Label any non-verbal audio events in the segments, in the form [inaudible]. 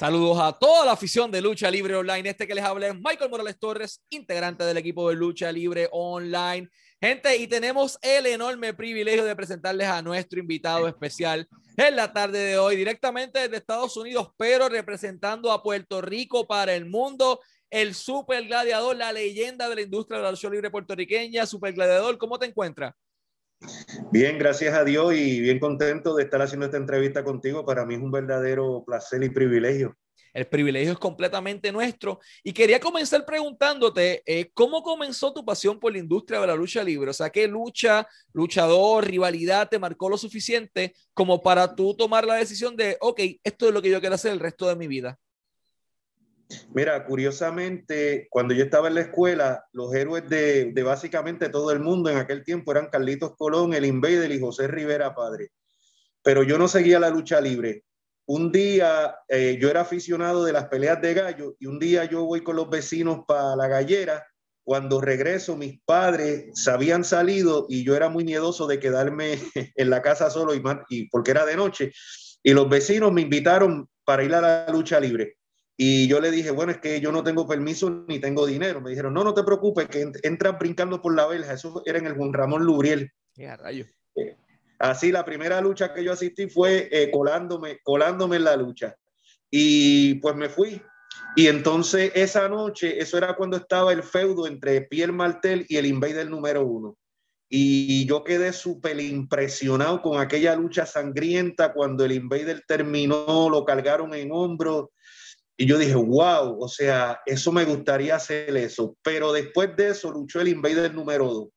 Saludos a toda la afición de Lucha Libre Online. Este que les habla es Michael Morales Torres, integrante del equipo de Lucha Libre Online. Gente, y tenemos el enorme privilegio de presentarles a nuestro invitado especial en la tarde de hoy, directamente desde Estados Unidos, pero representando a Puerto Rico para el mundo, el super gladiador, la leyenda de la industria de la lucha libre puertorriqueña. Super gladiador, ¿cómo te encuentras? Bien, gracias a Dios y bien contento de estar haciendo esta entrevista contigo. Para mí es un verdadero placer y privilegio. El privilegio es completamente nuestro. Y quería comenzar preguntándote, eh, ¿cómo comenzó tu pasión por la industria de la lucha libre? O sea, ¿qué lucha, luchador, rivalidad te marcó lo suficiente como para tú tomar la decisión de, ok, esto es lo que yo quiero hacer el resto de mi vida? Mira, curiosamente, cuando yo estaba en la escuela, los héroes de, básicamente todo el mundo en aquel tiempo eran Carlitos Colón, el Invader y José Rivera Padre. Pero yo no seguía la lucha libre. Un día eh, yo era aficionado de las peleas de gallo y un día yo voy con los vecinos para la gallera. Cuando regreso, mis padres se habían salido y yo era muy miedoso de quedarme [laughs] en la casa solo y porque era de noche. Y los vecinos me invitaron para ir a la lucha libre y yo le dije, bueno, es que yo no tengo permiso ni tengo dinero. Me dijeron, no, no te preocupes, que entras brincando por la verja. Eso era en el Juan Ramón Lubriel. rayo. Eh, así, la primera lucha que yo asistí fue eh, colándome, colándome en la lucha. Y pues me fui. Y entonces esa noche, eso era cuando estaba el feudo entre Pierre Martel y el Invader número uno. Y yo quedé súper impresionado con aquella lucha sangrienta cuando el Invader terminó, lo cargaron en hombros y yo dije, wow, o sea, eso me gustaría hacer eso. Pero después de eso luchó el Invader número 2.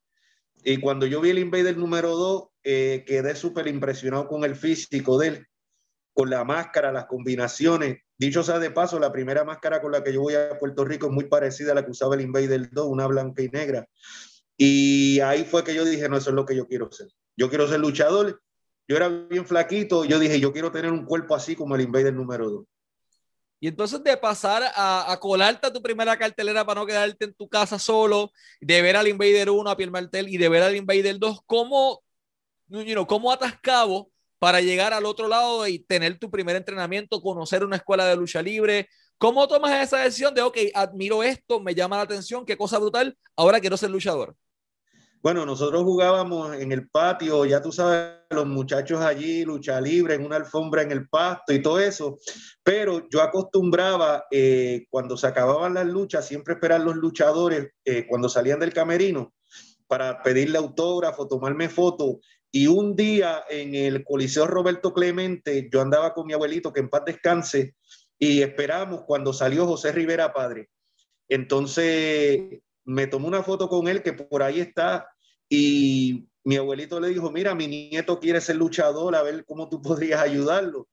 Y cuando yo vi el Invader número 2, eh, quedé súper impresionado con el físico de él, con la máscara, las combinaciones. Dicho sea de paso, la primera máscara con la que yo voy a Puerto Rico es muy parecida a la que usaba el Invader 2, una blanca y negra. Y ahí fue que yo dije, no, eso es lo que yo quiero ser. Yo quiero ser luchador. Yo era bien flaquito, yo dije, yo quiero tener un cuerpo así como el Invader número 2. Y entonces de pasar a, colarte a tu primera cartelera para no quedarte en tu casa solo, de ver al Invader 1 a Pierre Martel y de ver al Invader 2, ¿cómo, you know, cómo atascabo para llegar al otro lado y tener tu primer entrenamiento, conocer una escuela de lucha libre? ¿Cómo tomas esa decisión de, ok, admiro esto, me llama la atención, qué cosa brutal, ahora quiero ser luchador? Bueno, nosotros jugábamos en el patio, ya tú sabes, los muchachos allí, lucha libre, en una alfombra en el pasto y todo eso, pero yo acostumbraba, eh, cuando se acababan las luchas, siempre esperar los luchadores eh, cuando salían del camerino para pedirle autógrafo, tomarme foto. Y un día en el Coliseo Roberto Clemente, yo andaba con mi abuelito, que en paz descanse, y esperamos cuando salió José Rivera Padre. Entonces me tomé una foto con él, que por ahí está y mi abuelito le dijo, mira, mi nieto quiere ser luchador, a ver cómo tú [laughs] podrías ayudarlo.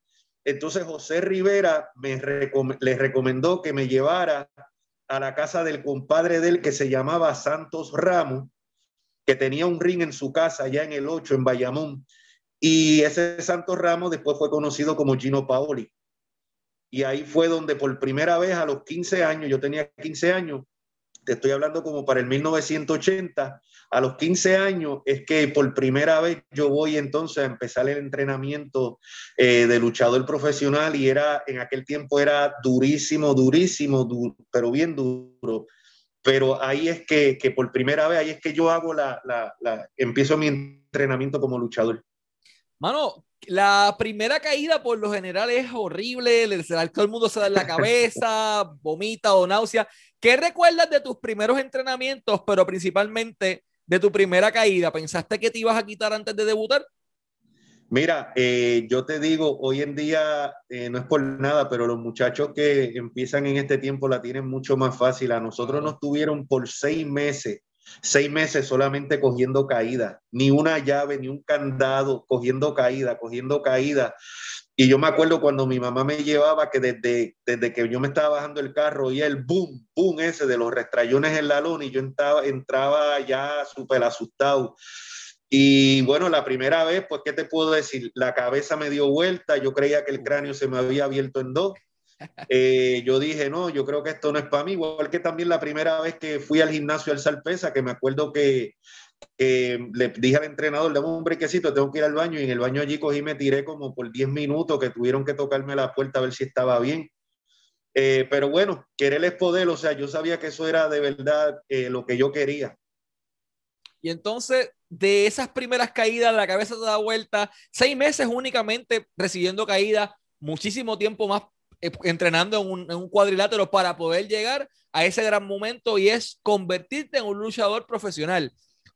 Entonces José Rivera me le recomendó que me llevara a la casa del compadre de él que se llamaba Santos Ramos, que tenía un ring en su casa allá en el 8, en Bayamón. Y ese Santos Ramos después fue conocido como Gino Paoli. Y ahí fue donde por primera vez a los 15 años, yo tenía 15 años, te estoy hablando como para el 1980, a los 15 años es que por primera vez yo voy entonces a empezar el entrenamiento eh, de luchador profesional y era en aquel tiempo era durísimo, durísimo, pero bien duro. Pero ahí es que, que, por primera vez, ahí es que yo hago la, la, la, empiezo mi entrenamiento como luchador. Mano, la primera caída por lo general es horrible, todo el mundo se da en la cabeza, [laughs] vomita o náusea. ¿Qué recuerdas de tus primeros entrenamientos, pero principalmente de tu primera caída? ¿Pensaste que te ibas a quitar antes de debutar? Mira, eh, yo te digo, hoy en día eh, no es por nada, pero los muchachos que empiezan en este tiempo la tienen mucho más fácil. A nosotros nos tuvieron por seis meses, seis meses solamente cogiendo caída, ni una llave, ni un candado, cogiendo caída, cogiendo caída. Y yo me acuerdo cuando mi mamá me llevaba que desde, desde que yo me estaba bajando el carro y el boom, boom ese de los restrayones en la lona y yo entraba, entraba ya súper asustado. Y bueno, la primera vez, pues, ¿qué te puedo decir? La cabeza me dio vuelta, yo creía que el cráneo se me había abierto en dos. Eh, yo dije, no, yo creo que esto no es para mí, igual que también la primera vez que fui al gimnasio al Salpesa, que me acuerdo que le dije al entrenador, dame un brequecito, tengo que ir al baño y en el baño allí cogí me tiré como por 10 minutos que tuvieron que tocarme la puerta a ver si estaba bien. Eh, pero bueno, querer es poder, o sea, yo sabía que eso era de verdad eh, lo que yo quería. Y entonces, de esas primeras caídas, la cabeza te da vuelta, seis meses únicamente recibiendo caídas, muchísimo tiempo más entrenando en un, cuadrilátero para poder llegar a ese gran momento y es convertirte en un luchador profesional.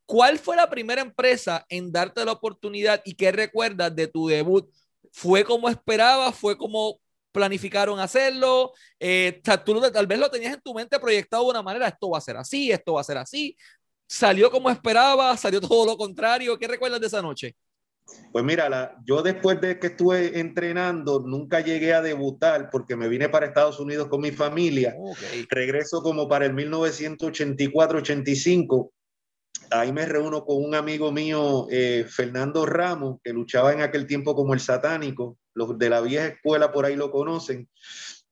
¿Cuál fue la primera empresa en darte la oportunidad y qué recuerdas de tu debut? ¿Fue como esperabas? ¿Fue como planificaron hacerlo? Eh, tú tal vez lo tenías en tu mente proyectado de una manera, esto va a ser así, esto va a ser así. ¿Salió como esperabas? ¿Salió todo lo contrario? ¿Qué recuerdas de esa noche? Pues mira, la, yo después de que estuve entrenando, nunca llegué a debutar porque me vine para Estados Unidos con mi familia. Okay. Regreso como para el 1984-85 ahí me reúno con un amigo mío, eh, Fernando Ramos, que luchaba en aquel tiempo como el satánico. Los de la vieja escuela por ahí lo conocen.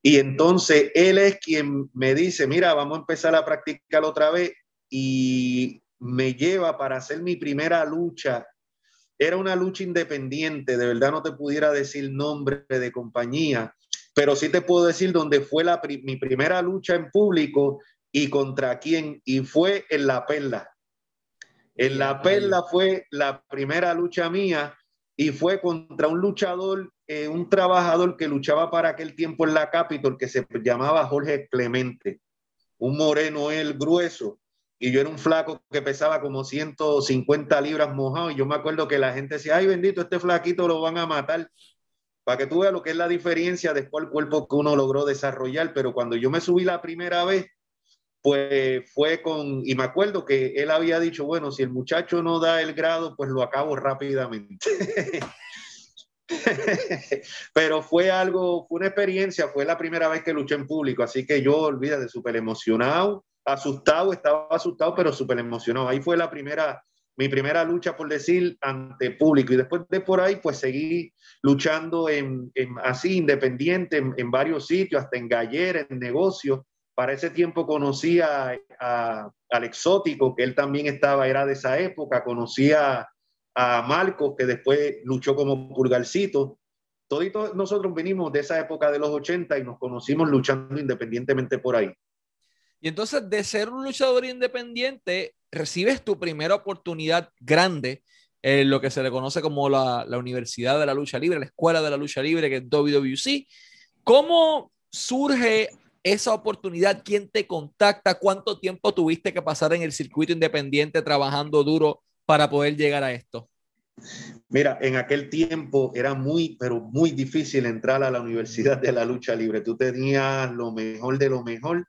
Y entonces él es quien me dice, mira, vamos a empezar a practicar otra vez. Y me lleva para hacer mi primera lucha. Era una lucha independiente, de verdad no te pudiera decir nombre de compañía, pero sí te puedo decir dónde fue la, mi primera lucha en público y contra quién. Y fue en La Perla en la perla fue la primera lucha mía y fue contra un luchador, eh, un trabajador que luchaba para aquel tiempo en la Capitol que se llamaba Jorge Clemente, un moreno él grueso y yo era un flaco que pesaba como 150 libras mojado y yo me acuerdo que la gente decía, ay bendito, este flaquito lo van a matar. Para que tú veas lo que es la diferencia después del cuerpo que uno logró desarrollar, pero cuando yo me subí la primera vez, pues fue con, y me acuerdo que él había dicho, bueno, si el muchacho no da el grado, pues lo acabo rápidamente. [laughs] Pero fue algo, fue una experiencia, fue la primera vez que luché en público, así que yo, olvídate, súper emocionado, asustado, estaba asustado, pero súper emocionado. Ahí fue la primera, mi primera lucha, por decir, ante público. Y después de por ahí, pues seguí luchando en, así, independiente, en, en, varios sitios, hasta en galleras, en negocios para ese tiempo conocía a, al exótico, que él también estaba, era de esa época, conocía a Marcos, que después luchó como pulgarcito. Todos nosotros venimos de esa época de los 80 y nos conocimos luchando independientemente por ahí. Y entonces, de ser un luchador independiente, recibes tu primera oportunidad grande en lo que se le conoce como la, la Universidad de la Lucha Libre, la Escuela de la Lucha Libre, que es WWC. ¿Cómo surge esa oportunidad, quién te contacta, cuánto tiempo tuviste que pasar en el circuito independiente trabajando duro para poder llegar a esto. Mira, en aquel tiempo era muy, pero muy difícil entrar a la Universidad de la Lucha Libre. Tú tenías lo mejor de lo mejor.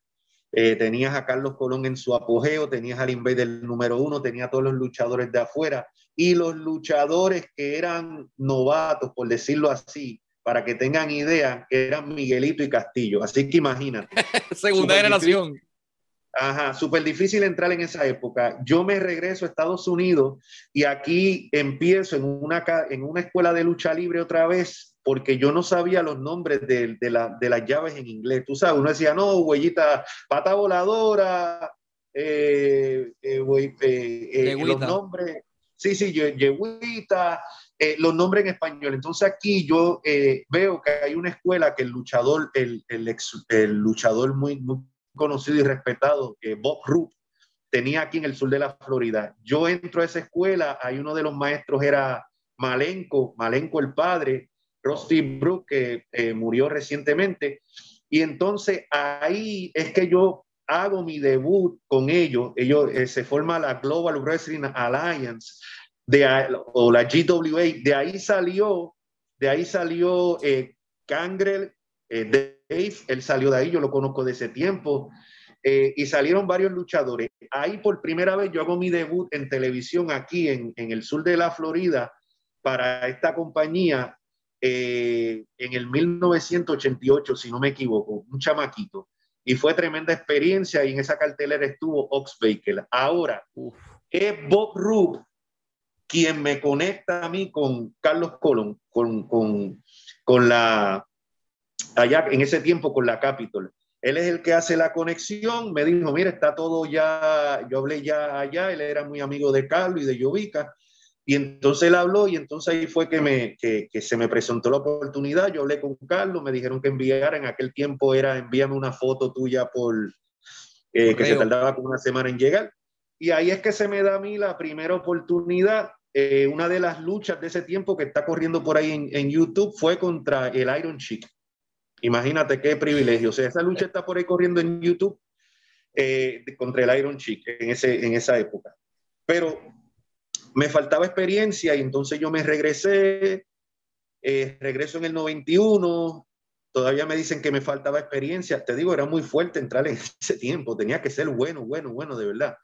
Eh, tenías a Carlos Colón en su apogeo, tenías al Invader número uno, tenía a todos los luchadores de afuera y los luchadores que eran novatos, por decirlo así, para que tengan idea, eran Miguelito y Castillo. Así que imagínate. [laughs] Segunda generación. Ajá, súper difícil entrar en esa época. Yo me regreso a Estados Unidos y aquí empiezo en una, en una escuela de lucha libre otra vez porque yo no sabía los nombres de, de, la, de las llaves en inglés. Tú sabes, uno decía, no, huellita, pata voladora, eh, eh, eh, eh los nombres, sí, sí, yeguita, eh, los nombres en español. Entonces aquí yo eh, veo que hay una escuela que el luchador, el, el, ex, el luchador muy, muy, conocido y respetado, Bob Roop, tenía aquí en el sur de la Florida. Yo entro a esa escuela, hay uno de los maestros era Malenco, Malenco el padre, Rusty Brook, que murió recientemente. Y entonces ahí es que yo hago mi debut con ellos. Ellos se forma la Global Wrestling Alliance de, o la GWA, de ahí salió, de ahí salió eh, eh, Dave, él salió de ahí, yo lo conozco de ese tiempo, eh, y salieron varios luchadores. Ahí por primera vez yo hago mi debut en televisión aquí en, en el sur de la Florida para esta compañía en el 1988, si no me equivoco, un chamaquito. Y fue tremenda experiencia y en esa cartelera estuvo Ox Baker. Ahora, es Bob Roop quien me conecta a mí con Carlos Colón, con, con, con la, allá en ese tiempo con la Capitol. Él es el que hace la conexión, me dijo, mira, está todo ya, yo hablé ya allá, él era muy amigo de Carlos y de Jovica, Y entonces él habló y entonces ahí fue que, me, que, que, se me presentó la oportunidad. Yo hablé con Carlos, me dijeron que enviara, en aquel tiempo era envíame una foto tuya por, eh, que se tardaba como una semana en llegar. Y ahí es que se me da a mí la primera oportunidad. Eh, una de las luchas de ese tiempo que está corriendo por ahí en, en YouTube fue contra el Iron Chick. Imagínate qué privilegio. O sea, esa lucha está por ahí corriendo en YouTube eh, contra el Iron Chick en, ese, en esa época. Pero me faltaba experiencia y entonces yo me regresé, eh, regreso en el 91, todavía me dicen que me faltaba experiencia, te digo, era muy fuerte entrar en [laughs] ese tiempo, tenía que ser bueno, bueno, bueno, de verdad.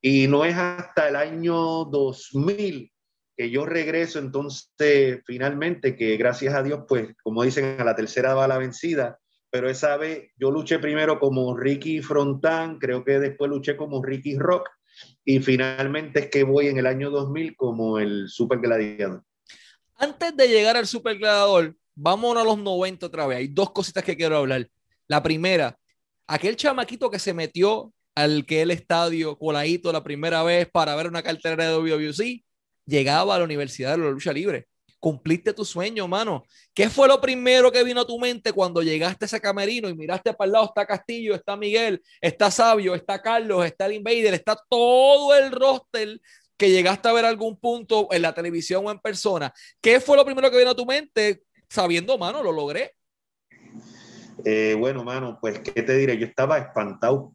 Y no es hasta el año 2000 que yo regreso, entonces finalmente, que gracias a Dios, pues como dicen, a la tercera va la vencida, pero esa vez yo luché primero como Ricky Frontán, creo que después luché como Ricky Rock, y finalmente es que voy en el año 2000 como el Super Gladiador. Antes de llegar al Super Gladiador, a los 90 otra vez. Hay dos cositas que quiero hablar. La primera, aquel chamaquito que se metió al que el estadio coladito la primera vez para ver una cartera de WWC, llegaba a la Universidad de la Lucha Libre cumpliste tu sueño, mano. ¿Qué fue lo primero que vino a tu mente cuando llegaste a ese camerino y miraste para el lado? Está Castillo, está Miguel, está Sabio, está Carlos, está el Invader, está todo el roster que llegaste a ver algún punto en la televisión o en persona. ¿Qué fue lo primero que vino a tu mente sabiendo, mano, lo logré? Eh, bueno, mano, pues, ¿qué te diré? Yo estaba espantado.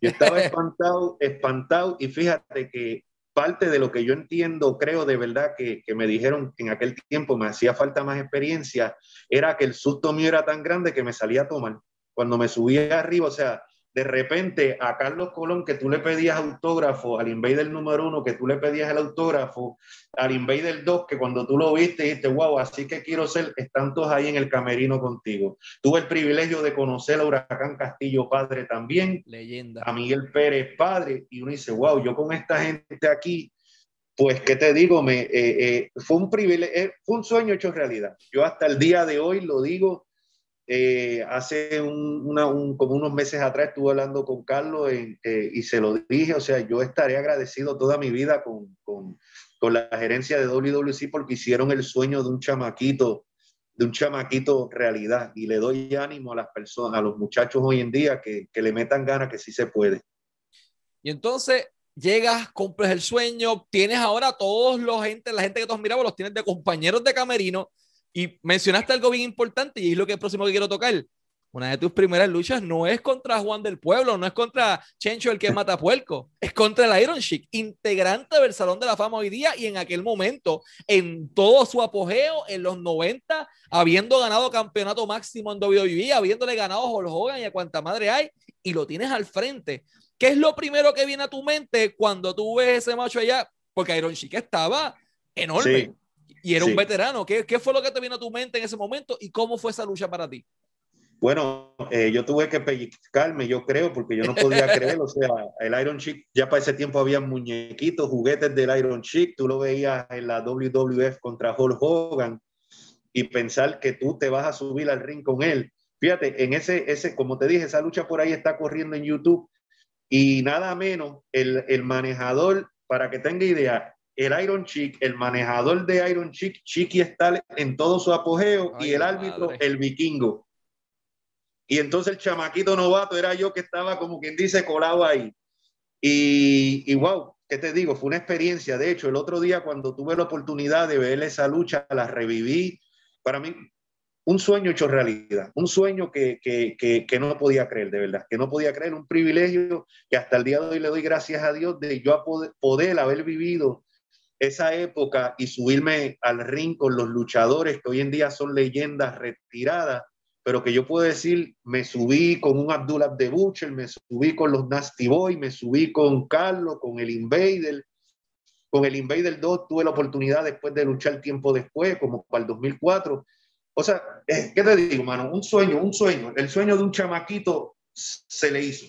Yo estaba [laughs] espantado, espantado, y fíjate que parte de lo que yo entiendo, creo de verdad que, que, me dijeron en aquel tiempo me hacía falta más experiencia, era que el susto mío era tan grande que me salía a tomar. Cuando me subía arriba, o sea, de repente a Carlos Colón, que tú le pedías autógrafo, al Invader número uno, que tú le pedías el autógrafo, al Invader 2, que cuando tú lo viste dijiste, wow, así que quiero ser, están todos ahí en el camerino contigo. Tuve el privilegio de conocer a Huracán Castillo padre también, leyenda, a Miguel Pérez padre, y uno dice, wow, yo con esta gente aquí, pues, ¿qué te digo? Me, eh, eh, fue un privilegio, eh, fue un sueño hecho realidad. Yo hasta el día de hoy lo digo, eh, hace un, como unos meses atrás estuve hablando con Carlos eh, y se lo dije, o sea, yo estaré agradecido toda mi vida con, con, con, la gerencia de WWC porque hicieron el sueño de un chamaquito, de un chamaquito realidad y le doy ánimo a las personas, a los muchachos hoy en día que, que le metan ganas que sí se puede. Y entonces llegas, cumples el sueño, tienes ahora todos los gente, la gente que todos miramos los tienes de compañeros de camerino y mencionaste algo bien importante y es lo que es próximo que quiero tocar. Una de tus primeras luchas no es contra Juan del Pueblo, no es contra Chencho el que [laughs] mata puerco, es contra el Iron Sheik, integrante del Salón de la Fama hoy día y en aquel momento, en todo su apogeo, en los 90, habiendo ganado campeonato máximo en WWE, habiéndole ganado a Hulk Hogan y a cuanta madre hay, y lo tienes al frente. ¿Qué es lo primero que viene a tu mente cuando tú ves ese macho allá? Porque Iron Sheik estaba enorme. Y era un veterano. ¿Qué, ¿Qué, fue lo que te vino a tu mente en ese momento y cómo fue esa lucha para ti? Bueno, eh, yo tuve que pellizcarme, yo creo, porque yo no podía [laughs] creer. O sea, el Iron Chick, ya para ese tiempo había muñequitos, juguetes del Iron Chick. Tú lo veías en la WWF contra Hulk Hogan y pensar que tú te vas a subir al ring con él. Fíjate, en ese, ese, como te dije, esa lucha por ahí está corriendo en YouTube y nada menos el, el manejador, para que tenga idea, el Iron Chick, el manejador de Iron Chick, Chiqui está en todo su apogeo y el árbitro, el vikingo. Y entonces el chamaquito novato era yo que estaba como quien dice colado ahí. Y, y wow, ¿qué te digo? Fue una experiencia. De hecho, el otro día cuando tuve la oportunidad de ver esa lucha, la reviví. Para mí, un sueño hecho realidad, un sueño que, que, que, que, no podía creer, de verdad, que no podía creer, un privilegio que hasta el día de hoy le doy gracias a Dios de yo poder, poder haber vivido esa época y subirme al ring con los luchadores que hoy en día son leyendas retiradas, pero que yo puedo decir, me subí con un Abdullah de Butcher, me subí con los Nasty Boy, me subí con Carlos, con el Invader, con el Invader 2 tuve la oportunidad después de luchar tiempo después, como para el 2004. O sea, ¿qué te digo, mano? Un sueño, un sueño. El sueño de un chamaquito se le hizo.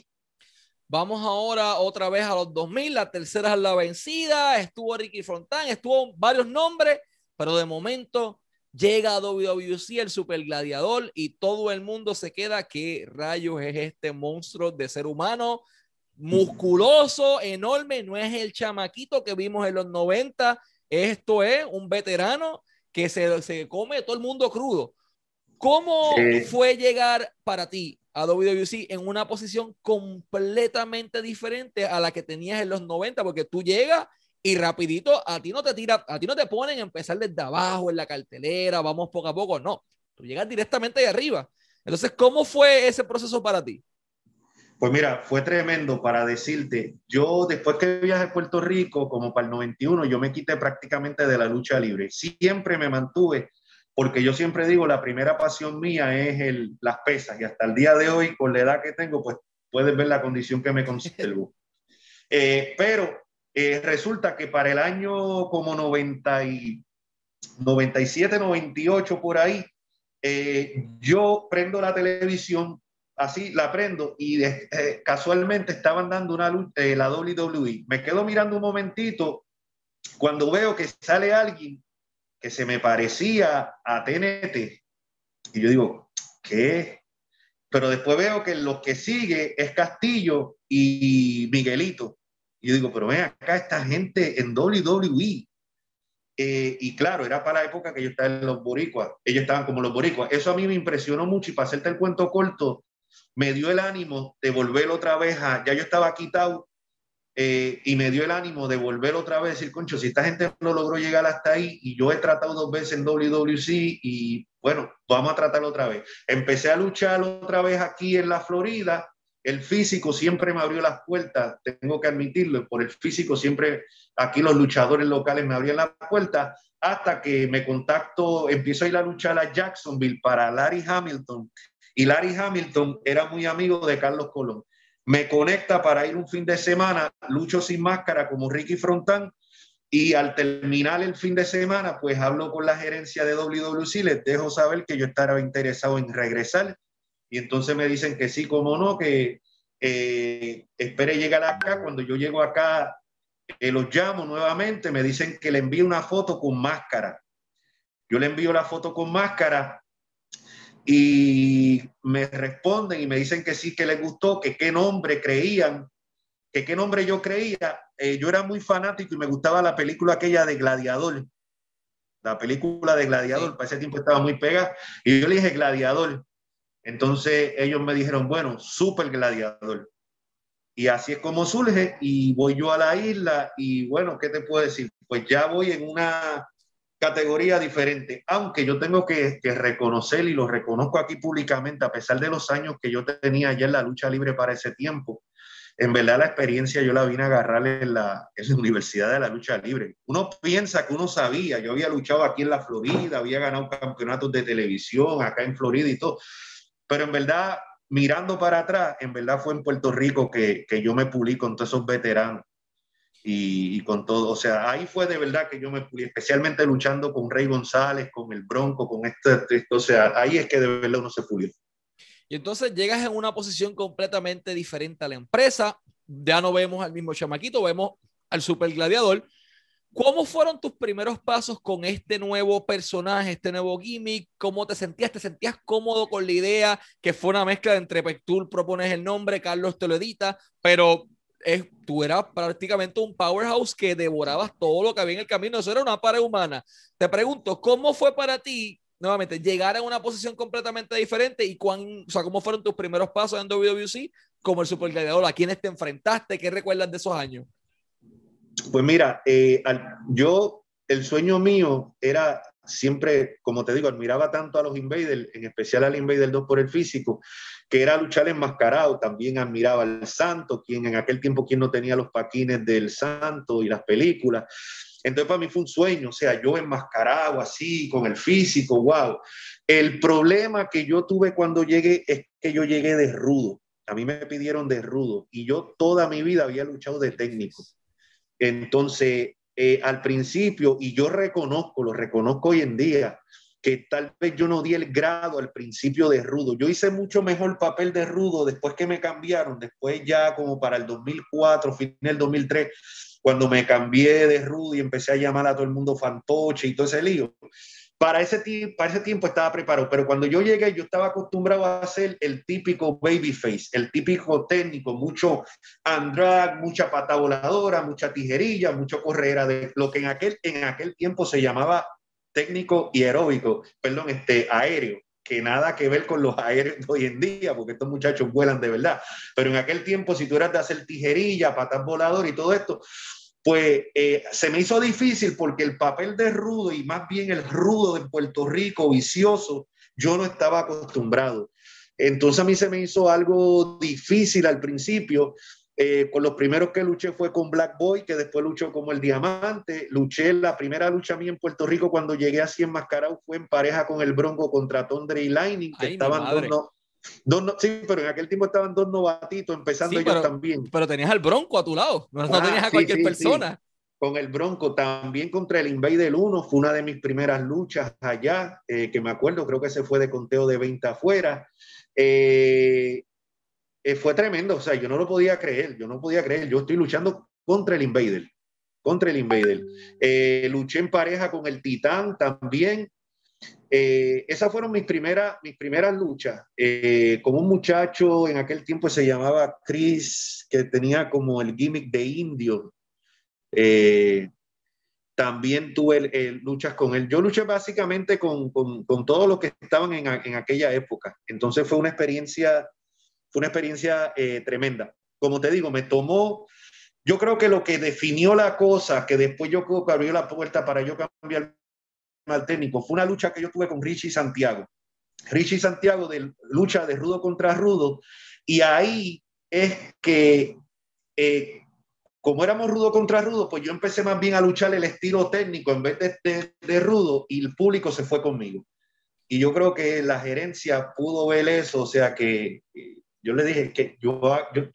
Vamos ahora otra vez a los 2000, la tercera es la vencida, estuvo Ricky Frontán, estuvo varios nombres, pero de momento llega a WWC el Super Gladiador y todo el mundo se queda, ¿qué rayos es este monstruo de ser humano? Musculoso, enorme, no es el chamaquito que vimos en los 90, esto es un veterano que se, se come todo el mundo crudo. ¿Cómo fue llegar para ti a WWC en una posición completamente diferente a la que tenías en los 90? Porque tú llegas y rapidito a ti no te tira, a ti no te ponen a empezar desde abajo en la cartelera, vamos poco a poco, no. Tú llegas directamente de arriba. Entonces, ¿cómo fue ese proceso para ti? Pues mira, fue tremendo para decirte, yo después que viajé a Puerto Rico, como para el 91, yo me quité prácticamente de la lucha libre. Siempre me mantuve, porque yo siempre digo, la primera pasión mía es el, las pesas, y hasta el día de hoy, con la edad que tengo, pues puedes ver la condición que me conservo. [laughs] Eh, pero eh, resulta que para el año como 90 y 97, 98 por ahí, eh, yo prendo la televisión así la prendo y casualmente estaban dando una luz, la WWE. Me quedo mirando un momentito cuando veo que sale alguien que se me parecía a TNT y yo digo, ¿qué? Pero después veo que lo que sigue es Castillo y Miguelito. Y yo digo, pero ven acá esta gente en WWE. Eh, y claro, era para la época que yo estaba en los boricuas. Ellos estaban como los boricuas. Eso a mí me impresionó mucho y para hacerte el cuento corto, me dio el ánimo de volver otra vez a, ya yo estaba quitado eh, y me dio el ánimo de volver otra vez, decir, concho, si esta gente no logró llegar hasta ahí y yo he tratado dos veces en WWC y bueno, vamos a tratarlo otra vez. Empecé a luchar otra vez aquí en la Florida. El físico siempre me abrió las puertas, tengo que admitirlo, por el físico siempre aquí los luchadores locales me abrían las puertas hasta que me contacto, empiezo a ir a luchar a Jacksonville para Larry Hamilton, y Larry Hamilton era muy amigo de Carlos Colón. Me conecta para ir un fin de semana, lucho sin máscara como Ricky Frontán, y al terminar el fin de semana, pues hablo con la gerencia de WWC, les dejo saber que yo estaba interesado en regresar, y entonces me dicen que sí, como no, que eh, espere llegar acá. Cuando yo llego acá, eh, los llamo nuevamente, me dicen que le envíe una foto con máscara. Yo le envío la foto con máscara y me responden y me dicen que sí, que les gustó, que qué nombre creían, que qué nombre yo creía. Eh, yo era muy fanático y me gustaba la película aquella de Gladiador. La película de Gladiador, para ese tiempo estaba muy pegada. Y yo le dije Gladiador. Entonces ellos me dijeron, bueno, super Gladiador. Y así es como surge y voy yo a la isla y bueno, ¿qué te puedo decir? Pues ya voy en una categoría diferente, aunque yo tengo que, reconocer y lo reconozco aquí públicamente, a pesar de los años que yo tenía ya en la lucha libre para ese tiempo, en verdad la experiencia yo la vine a agarrar en la, en la Universidad de la Lucha Libre. Uno piensa que uno sabía, yo había luchado aquí en la Florida, había ganado campeonatos de televisión acá en Florida y todo, pero en verdad, mirando para atrás, en verdad fue en Puerto Rico que, que yo me pulí con todos esos veteranos y, con todo. O sea, ahí fue de verdad que yo me fui, especialmente luchando con Rey González, con el Bronco, con esto, o sea, ahí es que de verdad uno se pulió. Y entonces llegas en una posición completamente diferente a la empresa. Ya no vemos al mismo chamaquito, vemos al super gladiador. ¿Cómo fueron tus primeros pasos con este nuevo personaje, este nuevo gimmick? ¿Cómo te sentías? ¿Te sentías cómodo con la idea que fue una mezcla entre pues, propones el nombre, Carlos te lo edita, pero es, tú eras prácticamente un powerhouse que devorabas todo lo que había en el camino. Eso era una pared humana. Te pregunto, ¿cómo fue para ti, nuevamente, llegar a una posición completamente diferente y cuán, o sea, cómo fueron tus primeros pasos en WWC como el Super Gladiador? ¿A quiénes te enfrentaste? ¿Qué recuerdas de esos años? Pues mira, eh, yo, el sueño mío era siempre, como te digo, admiraba tanto a los Invaders, en especial al Invader 2 por el físico, que era luchar enmascarado. También admiraba al Santo, quien en aquel tiempo quien no tenía los paquines del Santo y las películas. Entonces para mí fue un sueño, o sea, yo enmascarado así, con el físico, wow. El problema que yo tuve cuando llegué es que yo llegué de rudo. A mí me pidieron de rudo y yo toda mi vida había luchado de técnico. Entonces, eh, al principio, y yo reconozco, lo reconozco hoy en día, que tal vez yo no di el grado al principio de rudo. Yo hice mucho mejor papel de rudo después que me cambiaron, después ya como para el 2004, fin del 2003, cuando me cambié de rudo y empecé a llamar a todo el mundo fantoche y todo ese lío. para ese, para ese tiempo estaba preparado, pero cuando yo llegué yo estaba acostumbrado a hacer el típico babyface, el típico técnico, mucho andrag, mucha pata voladora, mucha tijerilla, mucho correra, de lo que en aquel, en aquel tiempo se llamaba técnico y aeróbico, perdón, este, aéreo que nada que ver con los aéreos de hoy en día, porque estos muchachos vuelan de verdad. Pero en aquel tiempo, si tú eras de hacer tijerilla, patas volador y todo esto, pues eh, se me hizo difícil porque el papel de rudo y más bien el rudo de Puerto Rico, vicioso, yo no estaba acostumbrado. Entonces a mí se me hizo algo difícil al principio. Eh, con los primeros que luché fue con Black Boy, que después luchó como el Diamante. Luché la primera lucha mía en Puerto Rico cuando llegué así enmascarado fue en pareja con el Bronco contra Tondre y Lightning, que estaban dos, sí, pero en aquel tiempo estaban dos novatitos empezando ellos también. Pero tenías al Bronco a tu lado, no, ah, tenías a cualquier persona. Con el Bronco también contra el Invader 1 fue una de mis primeras luchas allá, eh, que me acuerdo, creo que se fue de conteo de 20 afuera. Eh, eh, fue tremendo, o sea, yo no lo podía creer, yo no podía creer, yo estoy luchando contra el Invader, contra el Invader. luché en pareja con el Titán también, eh, esas fueron mis primeras, mis primeras luchas eh, con un muchacho en aquel tiempo se llamaba Chris, que tenía como el gimmick de indio. Eh, también tuve luchas con él. Yo luché básicamente con, con, con todos los que estaban en, en, aquella época. Entonces fue una experiencia, fue una experiencia tremenda. Como te digo, me tomó, yo creo que lo que definió la cosa, que después yo creo que abrió la puerta para yo cambiar al técnico. Fue una lucha que yo tuve con Richie Santiago. Richie Santiago de lucha de rudo contra rudo. Y ahí es que, eh, como éramos rudo contra rudo, pues yo empecé más bien a luchar el estilo técnico en vez de, de rudo y el público se fue conmigo. Y yo creo que la gerencia pudo ver eso, o sea que eh, yo le dije que yo,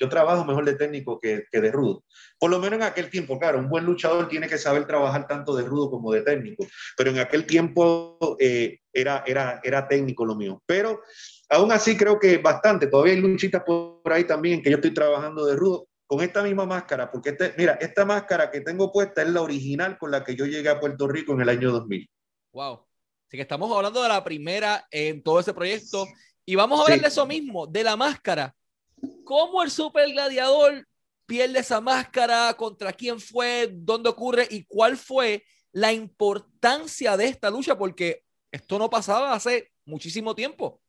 trabajo mejor de técnico que, que, de rudo. Por lo menos en aquel tiempo, claro, un buen luchador tiene que saber trabajar tanto de rudo como de técnico, pero en aquel tiempo eh, era, era, era técnico lo mío. Pero aún así creo que bastante, todavía hay luchitas por ahí también que yo estoy trabajando de rudo con esta misma máscara, porque este, mira, esta máscara que tengo puesta es la original con la que yo llegué a Puerto Rico en el año 2000. Wow. Así que estamos hablando de la primera en todo ese proyecto y vamos a hablar de eso mismo, de la máscara. ¿Cómo el super gladiador pierde esa máscara? ¿Contra quién fue? ¿Dónde ocurre? ¿Y cuál fue la importancia de esta lucha? Porque esto no pasaba hace muchísimo tiempo.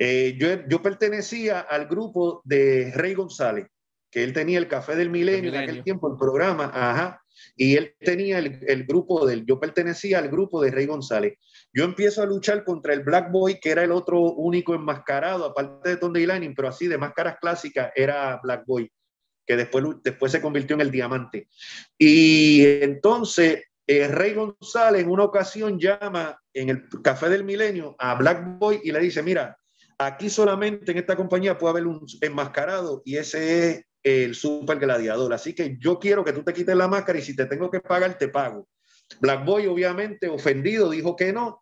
Eh, yo, yo, pertenecía al grupo de Rey González, que él tenía el Café del Milenio, en aquel tiempo, el programa, ajá, y él tenía el, el grupo del, yo pertenecía al grupo de Rey González. Yo empiezo a luchar contra el Black Boy, que era el otro único enmascarado, aparte de Tony Lightning, pero así de máscaras clásicas, era Black Boy, que después, después se convirtió en el Diamante. Y entonces, eh, Rey González en una ocasión llama en el Café del Milenio a Black Boy y le dice, mira, aquí solamente en esta compañía puede haber un enmascarado y ese es el super gladiador. Así que yo quiero que tú te quites la máscara y si te tengo que pagar, te pago. Black Boy, obviamente, ofendido, dijo que no.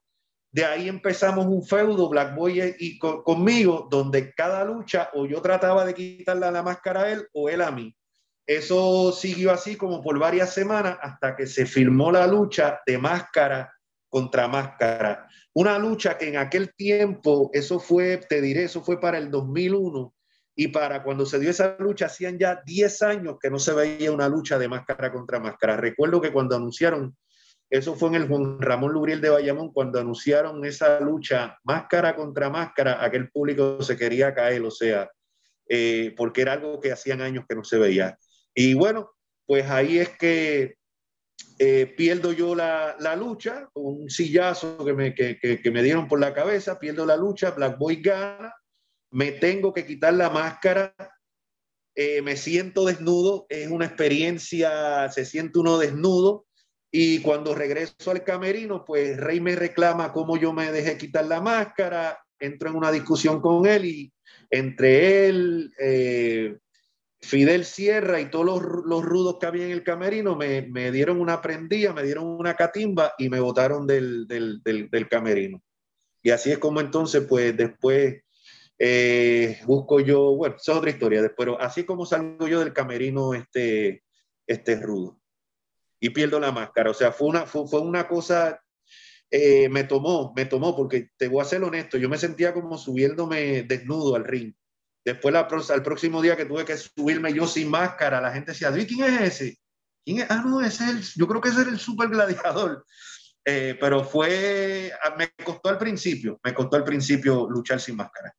De ahí empezamos un feudo, Black Boy y conmigo, donde cada lucha o yo trataba de quitarle la máscara a él o él a mí. Eso siguió así como por varias semanas hasta que se firmó la lucha de máscara contra máscara. Una lucha que en aquel tiempo, eso fue, te diré, eso fue para el 2001 y para cuando se dio esa lucha hacían ya 10 años que no se veía una lucha de máscara contra máscara. Recuerdo que cuando anunciaron eso fue en el Juan Ramón Lubriel de Bayamón cuando anunciaron esa lucha máscara contra máscara, aquel público se quería caer, o sea, eh, porque era algo que hacían años que no se veía. Y bueno, pues ahí es que eh, pierdo yo la, la, lucha, un sillazo que me, que, que, me dieron por la cabeza, pierdo la lucha, Black Boy gana, me tengo que quitar la máscara, eh, me siento desnudo, es una experiencia, se siente uno desnudo, y cuando regreso al camerino, pues Rey me reclama cómo yo me dejé quitar la máscara, entro en una discusión con él y entre él, eh, Fidel Sierra y todos los, los, rudos que había en el camerino me, me, dieron una prendida, me dieron una catimba y me botaron del, del, del, camerino. Y así es como entonces, pues después eh, busco yo, bueno, es otra historia, pero así como salgo yo del camerino este, este rudo y pierdo la máscara. O sea, fue una, fue, una cosa eh, me tomó, me tomó, porque te voy a ser honesto, yo me sentía como subiéndome desnudo al ring. Después, la, al próximo día que tuve que subirme yo sin máscara, la gente decía, ¿quién es ese? ¿Quién es? Ah, no, ese es yo creo que ese es el super gladiador. Eh, pero fue, ah, me costó al principio, me costó al principio luchar sin máscara.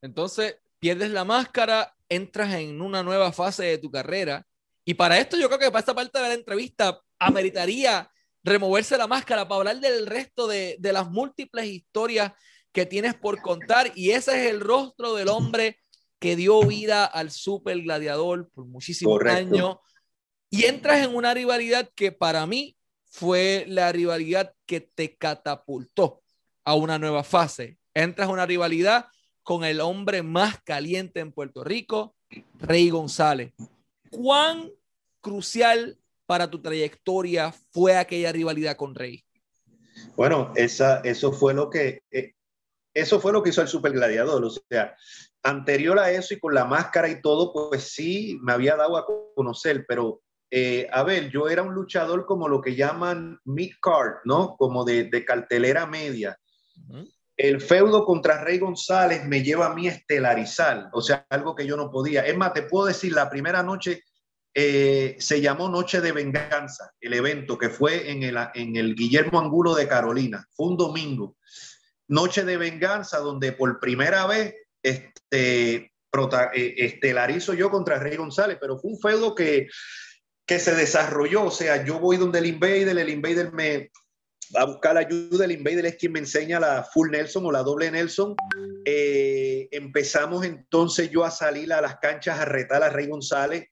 Entonces, pierdes la máscara, entras en una nueva fase de tu carrera. Y para esto yo creo que para esta parte de la entrevista ameritaría removerse la máscara para hablar del resto de, de las múltiples historias que tienes por contar. Y ese es el rostro del hombre que dio vida al super gladiador por muchísimos años. Y entras en una rivalidad que para mí fue la rivalidad que te catapultó a una nueva fase. Entras a una rivalidad con el hombre más caliente en Puerto Rico, Rey González. ¿Cuán crucial para tu trayectoria fue aquella rivalidad con Rey? Bueno, esa, eso fue lo que eh, eso fue lo que hizo el Super Gladiador. O sea, anterior a eso y con la máscara y todo, pues sí, me había dado a conocer, pero eh, a ver, yo era un luchador como lo que llaman mid-card, ¿no? Como de, de cartelera media. El feudo contra Rey González me lleva a mí estelarizar, o sea, algo que yo no podía. Es más, te puedo decir, la primera noche eh, se llamó Noche de Venganza, el evento que fue en el, en el Guillermo Angulo de Carolina. Fue un domingo. Noche de Venganza, donde por primera vez este, eh, estelarizo yo contra Rey González, pero fue un feudo que, que se desarrolló. O sea, yo voy donde el Invader, el Invader me a buscar la ayuda, el Invader es quien me enseña la full Nelson o la doble Nelson. Eh, empezamos entonces yo a salir a las canchas a retar a Rey González.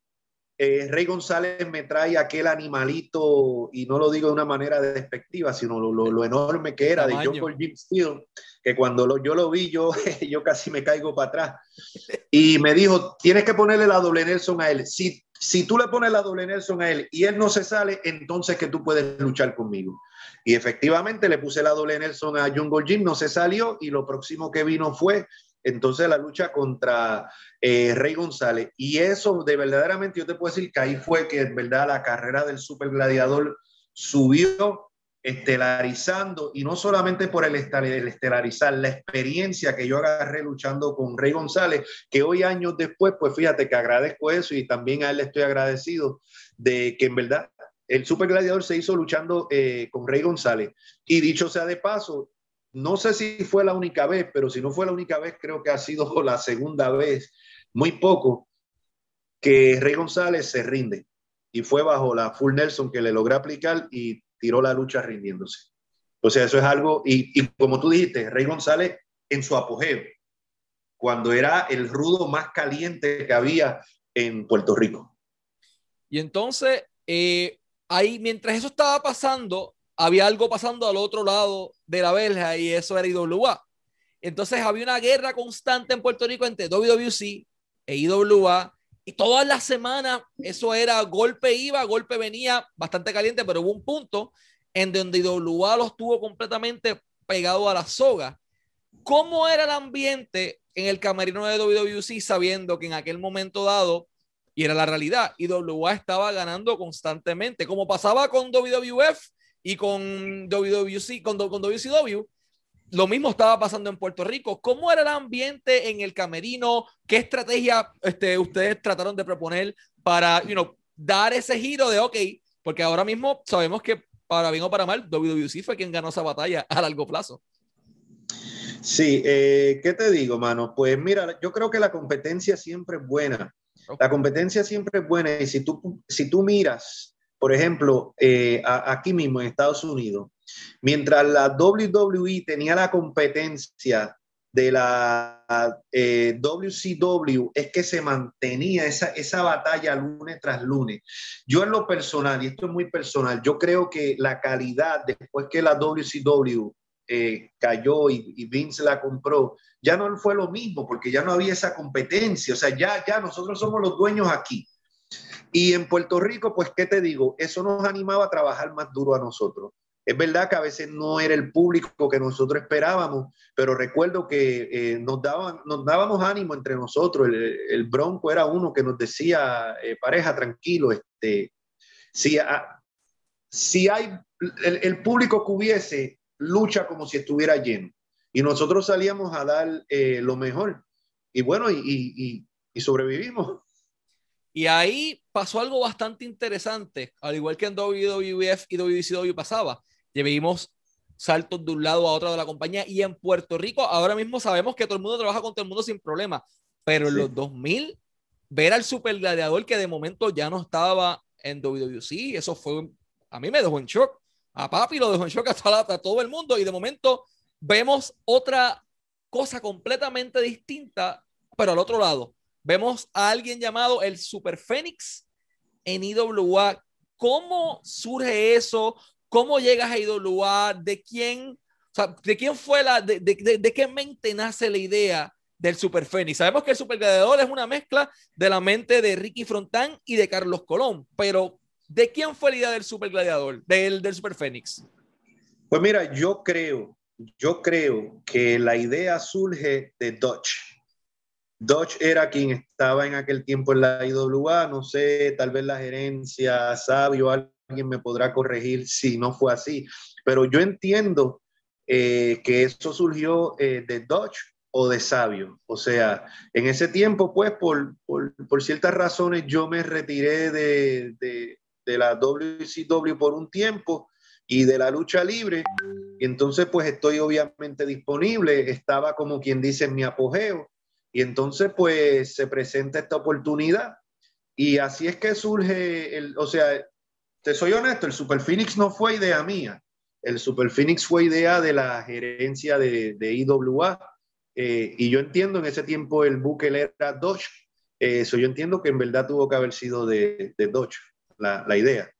Eh, Rey González me trae aquel animalito, y no lo digo de una manera despectiva, sino lo, lo, enorme que era de John Jim Steel, que cuando lo, yo lo vi, yo, [laughs] yo casi me caigo para atrás. [laughs] Y me dijo, tienes que ponerle la doble Nelson a él. Si, si tú le pones la doble Nelson a él y él no se sale, entonces que tú puedes luchar conmigo. Y efectivamente le puse la doble Nelson a Jungle Jim, no se salió y lo próximo que vino fue entonces la lucha contra eh, Rey González. Y eso de verdaderamente yo te puedo decir que ahí fue que en verdad la carrera del super gladiador subió estelarizando y no solamente por el, estelarizar, la experiencia que yo agarré luchando con Rey González, que hoy años después, pues fíjate que agradezco eso y también a él le estoy agradecido de que en verdad el Super Gladiador se hizo luchando eh, con Rey González. Y dicho sea de paso, no sé si fue la única vez, pero si no fue la única vez, creo que ha sido [laughs] la segunda vez, muy poco, que Rey González se rinde. Y fue bajo la full Nelson que le logré aplicar y tiró la lucha rindiéndose. O sea, eso es algo, y, y como tú dijiste, Rey González en su apogeo, cuando era el rudo más caliente que había en Puerto Rico. Y entonces, eh, ahí, mientras eso estaba pasando, había algo pasando al otro lado de la verja y eso era IWA. Entonces había una guerra constante en Puerto Rico entre WWC e IWA y todas las semanas eso era golpe iba, golpe venía, bastante caliente, pero hubo un punto en donde IWA los tuvo completamente pegado a la soga. ¿Cómo era el ambiente en el camerino de WWC sabiendo que en aquel momento dado, y era la realidad, IWA estaba ganando constantemente, como pasaba con WWF, y con WWC, con, con WCW, lo mismo estaba pasando en Puerto Rico. ¿Cómo era el ambiente en el camerino? ¿Qué estrategia este, ustedes trataron de proponer para you dar ese giro de, ok, porque ahora mismo sabemos que para bien o para mal, WWC fue quien ganó esa batalla a largo plazo. Sí, eh, ¿qué te digo, mano? Pues mira, yo creo que la competencia siempre es buena. La competencia siempre es buena y si tú, si tú miras por ejemplo, eh, aquí mismo en Estados Unidos, mientras la WWE tenía la competencia de la WCW, eh, es que se mantenía esa, esa batalla lunes tras lunes. Yo en lo personal, y esto es muy personal, yo creo que la calidad después que la WCW eh, cayó y, y, Vince la compró, ya no fue lo mismo porque ya no había esa competencia. O sea, ya, ya nosotros somos los dueños aquí. Y en Puerto Rico, pues, ¿qué te digo? Eso nos animaba a trabajar más duro a nosotros. Es verdad que a veces no era el público que nosotros esperábamos, pero recuerdo que eh, nos, daban, nos dábamos ánimo entre nosotros. El, Bronco era uno que nos decía, eh, pareja, tranquilo, este, si, si hay el, público que hubiese lucha como si estuviera lleno. Y nosotros salíamos a dar eh, lo mejor. Y bueno, y, y, sobrevivimos. Y ahí pasó algo bastante interesante, al igual que en WWF y WCW pasaba. Llevimos saltos de un lado a otro de la compañía y en Puerto Rico ahora mismo sabemos que todo el mundo trabaja con todo el mundo sin problema, pero en los 2000 ver al super gladiador que de momento ya no estaba en WWC, eso fue, a mí me dejó en shock, a papi lo dejó en shock a, todo el mundo y de momento vemos otra cosa completamente distinta, pero al otro lado, vemos a alguien llamado el Super Fénix en IWA. ¿Cómo surge eso? ¿Cómo llegas a IWA? ¿De quién, de quién fue la, de, de, de, qué mente nace la idea del Super Fénix? Sabemos que el Super Gladiador es una mezcla de la mente de Ricky Frontán y de Carlos Colón, pero ¿de quién fue la idea del Super Gladiador, del, del Super Fénix? Pues mira, yo creo, yo creo que la idea surge de Dodge. Dodge era quien estaba en aquel tiempo en la IWA, no sé, tal vez la gerencia, Sabio, alguien me podrá corregir si no fue así, pero yo entiendo eh, que eso surgió eh, de Dodge o de Sabio. O sea, en ese tiempo, pues, por, por, por ciertas razones, yo me retiré de, de, de, la WCW por un tiempo y de la lucha libre. Y entonces, pues, estoy obviamente disponible. Estaba como quien dice en mi apogeo. Y entonces, pues, se presenta esta oportunidad. Y así es que surge, el, o sea, te soy honesto, el Super Phoenix no fue idea mía. El Super Phoenix fue idea de la gerencia de, de IWA. Eh, y yo entiendo en ese tiempo el buque era Dodge. Eh, eso yo entiendo que en verdad tuvo que haber sido de, de Dodge la, idea.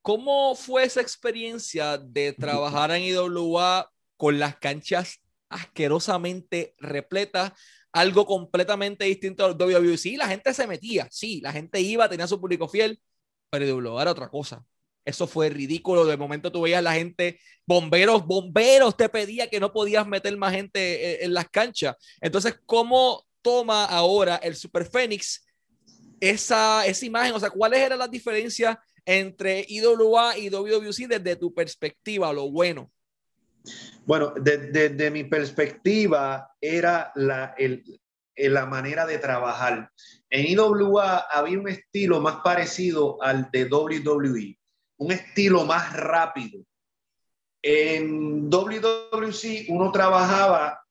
¿Cómo fue esa experiencia de trabajar en IWA con las canchas asquerosamente repletas? Algo completamente distinto al WWE. la gente se metía, sí, la gente iba, tenía su público fiel, pero IWA era otra cosa. Eso fue ridículo. De momento tú veías la gente, bomberos, bomberos te pedía que no podías meter más gente eh, en, las canchas. Entonces, ¿cómo toma ahora el Super Fénix esa, esa imagen? O sea, ¿cuáles eran las diferencias entre IWA y WWC desde tu perspectiva, lo bueno? Bueno, desde de, mi perspectiva era la, el, la manera de trabajar. En IWA había un estilo más parecido al de WWE, un estilo más rápido. En WWC uno trabajaba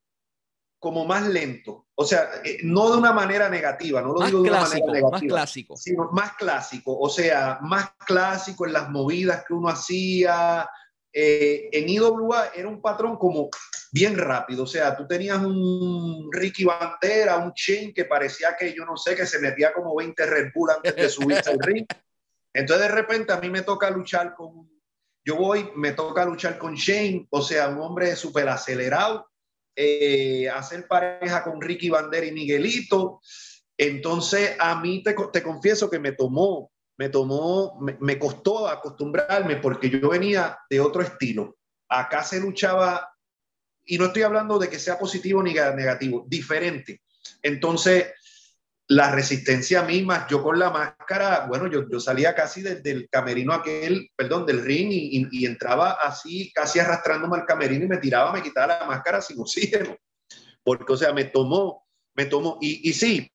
como más lento, o sea, eh, no de una manera negativa, no lo digo de una manera negativa, más clásico, sino más clásico, o sea, más clásico en las movidas que uno hacía. Eh, en IWA era un patrón como bien rápido. O sea, tú tenías un Ricky Bandera, un Chain que parecía que yo no sé, que se metía como 20 Red Bull antes de subirse al ring. [laughs] Entonces de repente a mí me toca luchar con, yo voy, me toca luchar con Shane, o sea, un hombre súper acelerado, eh, hacer pareja con Ricky Bandera y Miguelito. Entonces a mí te, confieso que me tomó, me tomó, me costó acostumbrarme porque yo venía de otro estilo. Acá se luchaba y no estoy hablando de que sea positivo ni negativo, diferente. Entonces, la resistencia misma, yo con la máscara, bueno, yo, yo salía casi desde el camerino aquel, perdón, del ring y, entraba así, casi arrastrándome al camerino y me tiraba, me quitaba la máscara sin oxígeno, porque, o sea, me tomó, me tomó, y, y sí,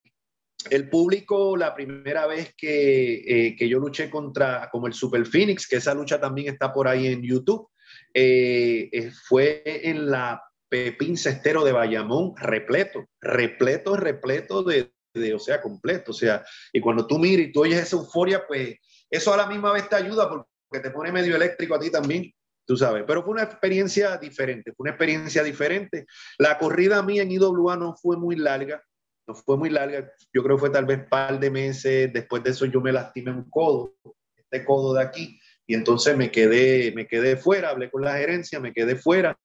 el público, la primera vez que, eh, que yo luché contra, como el Super Phoenix, que esa lucha también está por ahí en YouTube, eh, eh, fue en la Pepín Cestero de Bayamón, repleto, repleto, repleto de, de, o sea, completo. O sea, y cuando tú miras y tú oyes esa euforia, pues eso a la misma vez te ayuda porque te pone medio eléctrico a ti también, tú sabes. Pero fue una experiencia diferente, fue una experiencia diferente. La corrida mía en IWA no fue muy larga, no fue muy larga. Yo creo que fue tal vez un par de meses. Después de eso yo me lastimé un codo, este codo de aquí y entonces me quedé, me quedé fuera, hablé con la gerencia, me quedé fuera.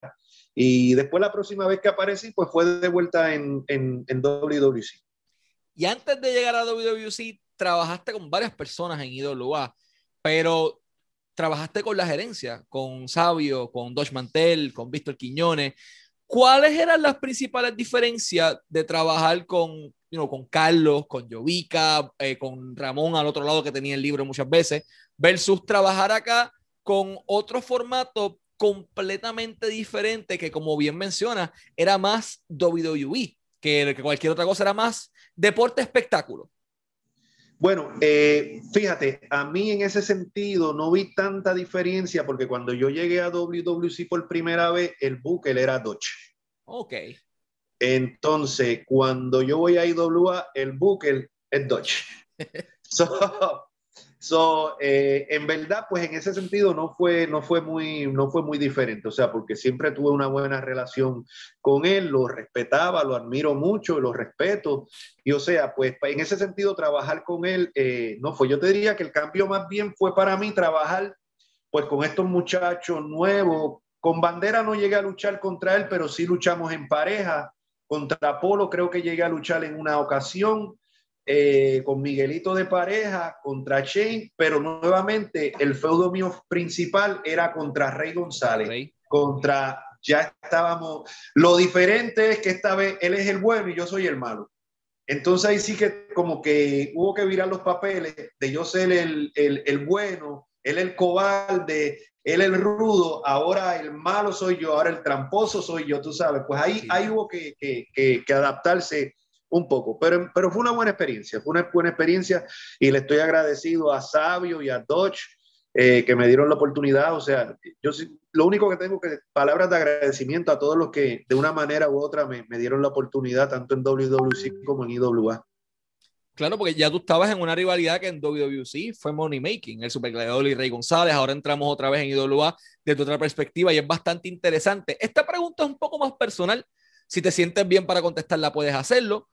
Y después la próxima vez que aparecí, pues fue de vuelta en, en, en WWC. Y antes de llegar a WWC, trabajaste con varias personas en IWA, pero trabajaste con la gerencia, con Sabio, con Dodge Mantel, con Víctor Quiñones. ¿Cuáles eran las principales diferencias de trabajar con, you con Carlos, con Jovica, eh, con Ramón al otro lado que tenía el libro muchas veces, versus trabajar acá con otro formato completamente diferente que, como bien menciona, era más WWE, que, que cualquier otra cosa, era más deporte espectáculo. Bueno, eh, fíjate, a mí en ese sentido no vi tanta diferencia porque cuando yo llegué a WWC por primera vez, el Booker era Dodge. Ok. Entonces, cuando yo voy a IWA, el Booker es Dodge. [laughs] so, So, eh, en verdad, pues en ese sentido no fue, no, fue muy, no fue muy diferente, o sea, porque siempre tuve una buena relación con él, lo respetaba, lo admiro mucho, lo respeto, y o sea, pues en ese sentido trabajar con él eh, no fue, yo te diría que el cambio más bien fue para mí trabajar pues con estos muchachos nuevos, con bandera no llegué a luchar contra él, pero sí luchamos en pareja, contra Polo creo que llegué a luchar en una ocasión, eh, con Miguelito de pareja contra Shane, pero nuevamente el feudo mío principal era contra Rey González, contra ya estábamos. Lo diferente es que esta vez él es el bueno y yo soy el malo. Entonces ahí sí que como que hubo que virar los papeles de yo ser el, el, el bueno, él el cobarde, él el rudo, ahora el malo soy yo, ahora el tramposo soy yo, tú sabes. Pues ahí, ahí hubo que, que, que, que adaptarse un poco, pero, pero fue una buena experiencia, fue una buena experiencia y le estoy agradecido a Sabio y a Dodge eh, que me dieron la oportunidad, o sea, yo lo único que tengo que, palabras de agradecimiento a todos los que de una manera u otra me, me dieron la oportunidad, tanto en WWC como en IWA. Claro, porque ya tú estabas en una rivalidad que en WWC fue Money Making, el Supergladiador y Rey González. Ahora entramos otra vez en IWA desde otra perspectiva y es bastante interesante. Esta pregunta es un poco más personal. Si te sientes bien para contestarla, puedes hacerlo.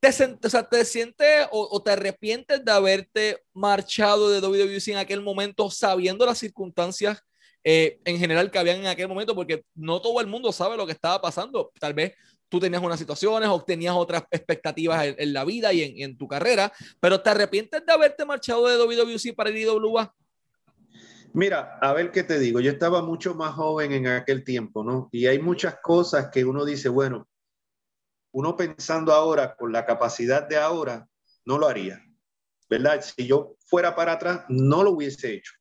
¿Te, o sea, ¿te sientes o, te arrepientes de haberte marchado de WWC en aquel momento sabiendo las circunstancias eh, en general que habían en aquel momento? Porque no todo el mundo sabe lo que estaba pasando. Tal vez tú tenías unas situaciones o tenías otras expectativas en, la vida y en, tu carrera, pero ¿te arrepientes de haberte marchado de WWC para el IWA? Mira, a ver qué te digo, yo estaba mucho más joven en aquel tiempo, ¿no? Y hay muchas cosas que uno dice, bueno, uno pensando ahora con la capacidad de ahora, no lo haría, ¿verdad? Si yo fuera para atrás, no lo hubiese hecho.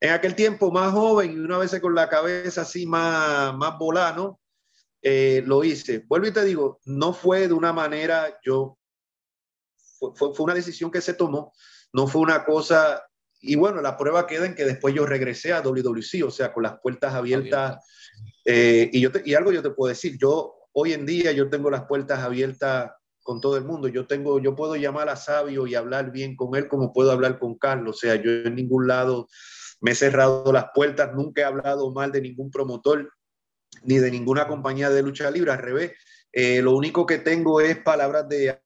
En aquel tiempo más joven y una vez con la cabeza así más, más eh, lo hice. Vuelvo y te digo, no fue de una manera, yo, fue, fue, una decisión que se tomó, no fue una cosa, y bueno, la prueba queda en que después yo regresé a WWC, o sea, con las puertas abiertas. Eh, y, yo y algo yo te puedo decir, yo Hoy en día yo tengo las puertas abiertas con todo el mundo. Yo tengo, yo puedo llamar a Sabio y hablar bien con él como puedo hablar con Carlos. O sea, yo en ningún lado me he cerrado las puertas, nunca he hablado mal de ningún promotor ni de ninguna compañía de lucha libre, al revés. Eh, lo único que tengo es palabras de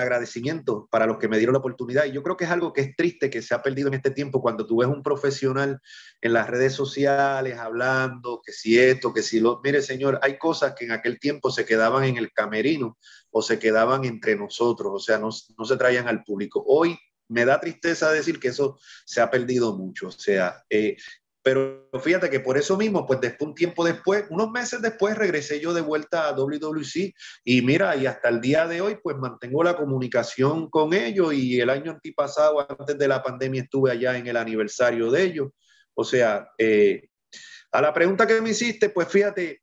agradecimiento para los que me dieron la oportunidad. Y yo creo que es algo que es triste que se ha perdido en este tiempo cuando tú ves un profesional en las redes sociales hablando que si esto, que si lo... Mire, señor, hay cosas que en aquel tiempo se quedaban en el camerino o se quedaban entre nosotros, o sea, no, no se traían al público. Hoy me da tristeza decir que eso se ha perdido mucho. O sea, eh, pero fíjate que por eso mismo, pues después, un tiempo después, unos meses después, regresé yo de vuelta a WWC y mira, y hasta el día de hoy, pues mantengo la comunicación con ellos y el año antipasado, antes de la pandemia, estuve allá en el aniversario de ellos. O sea, eh, a la pregunta que me hiciste, pues fíjate,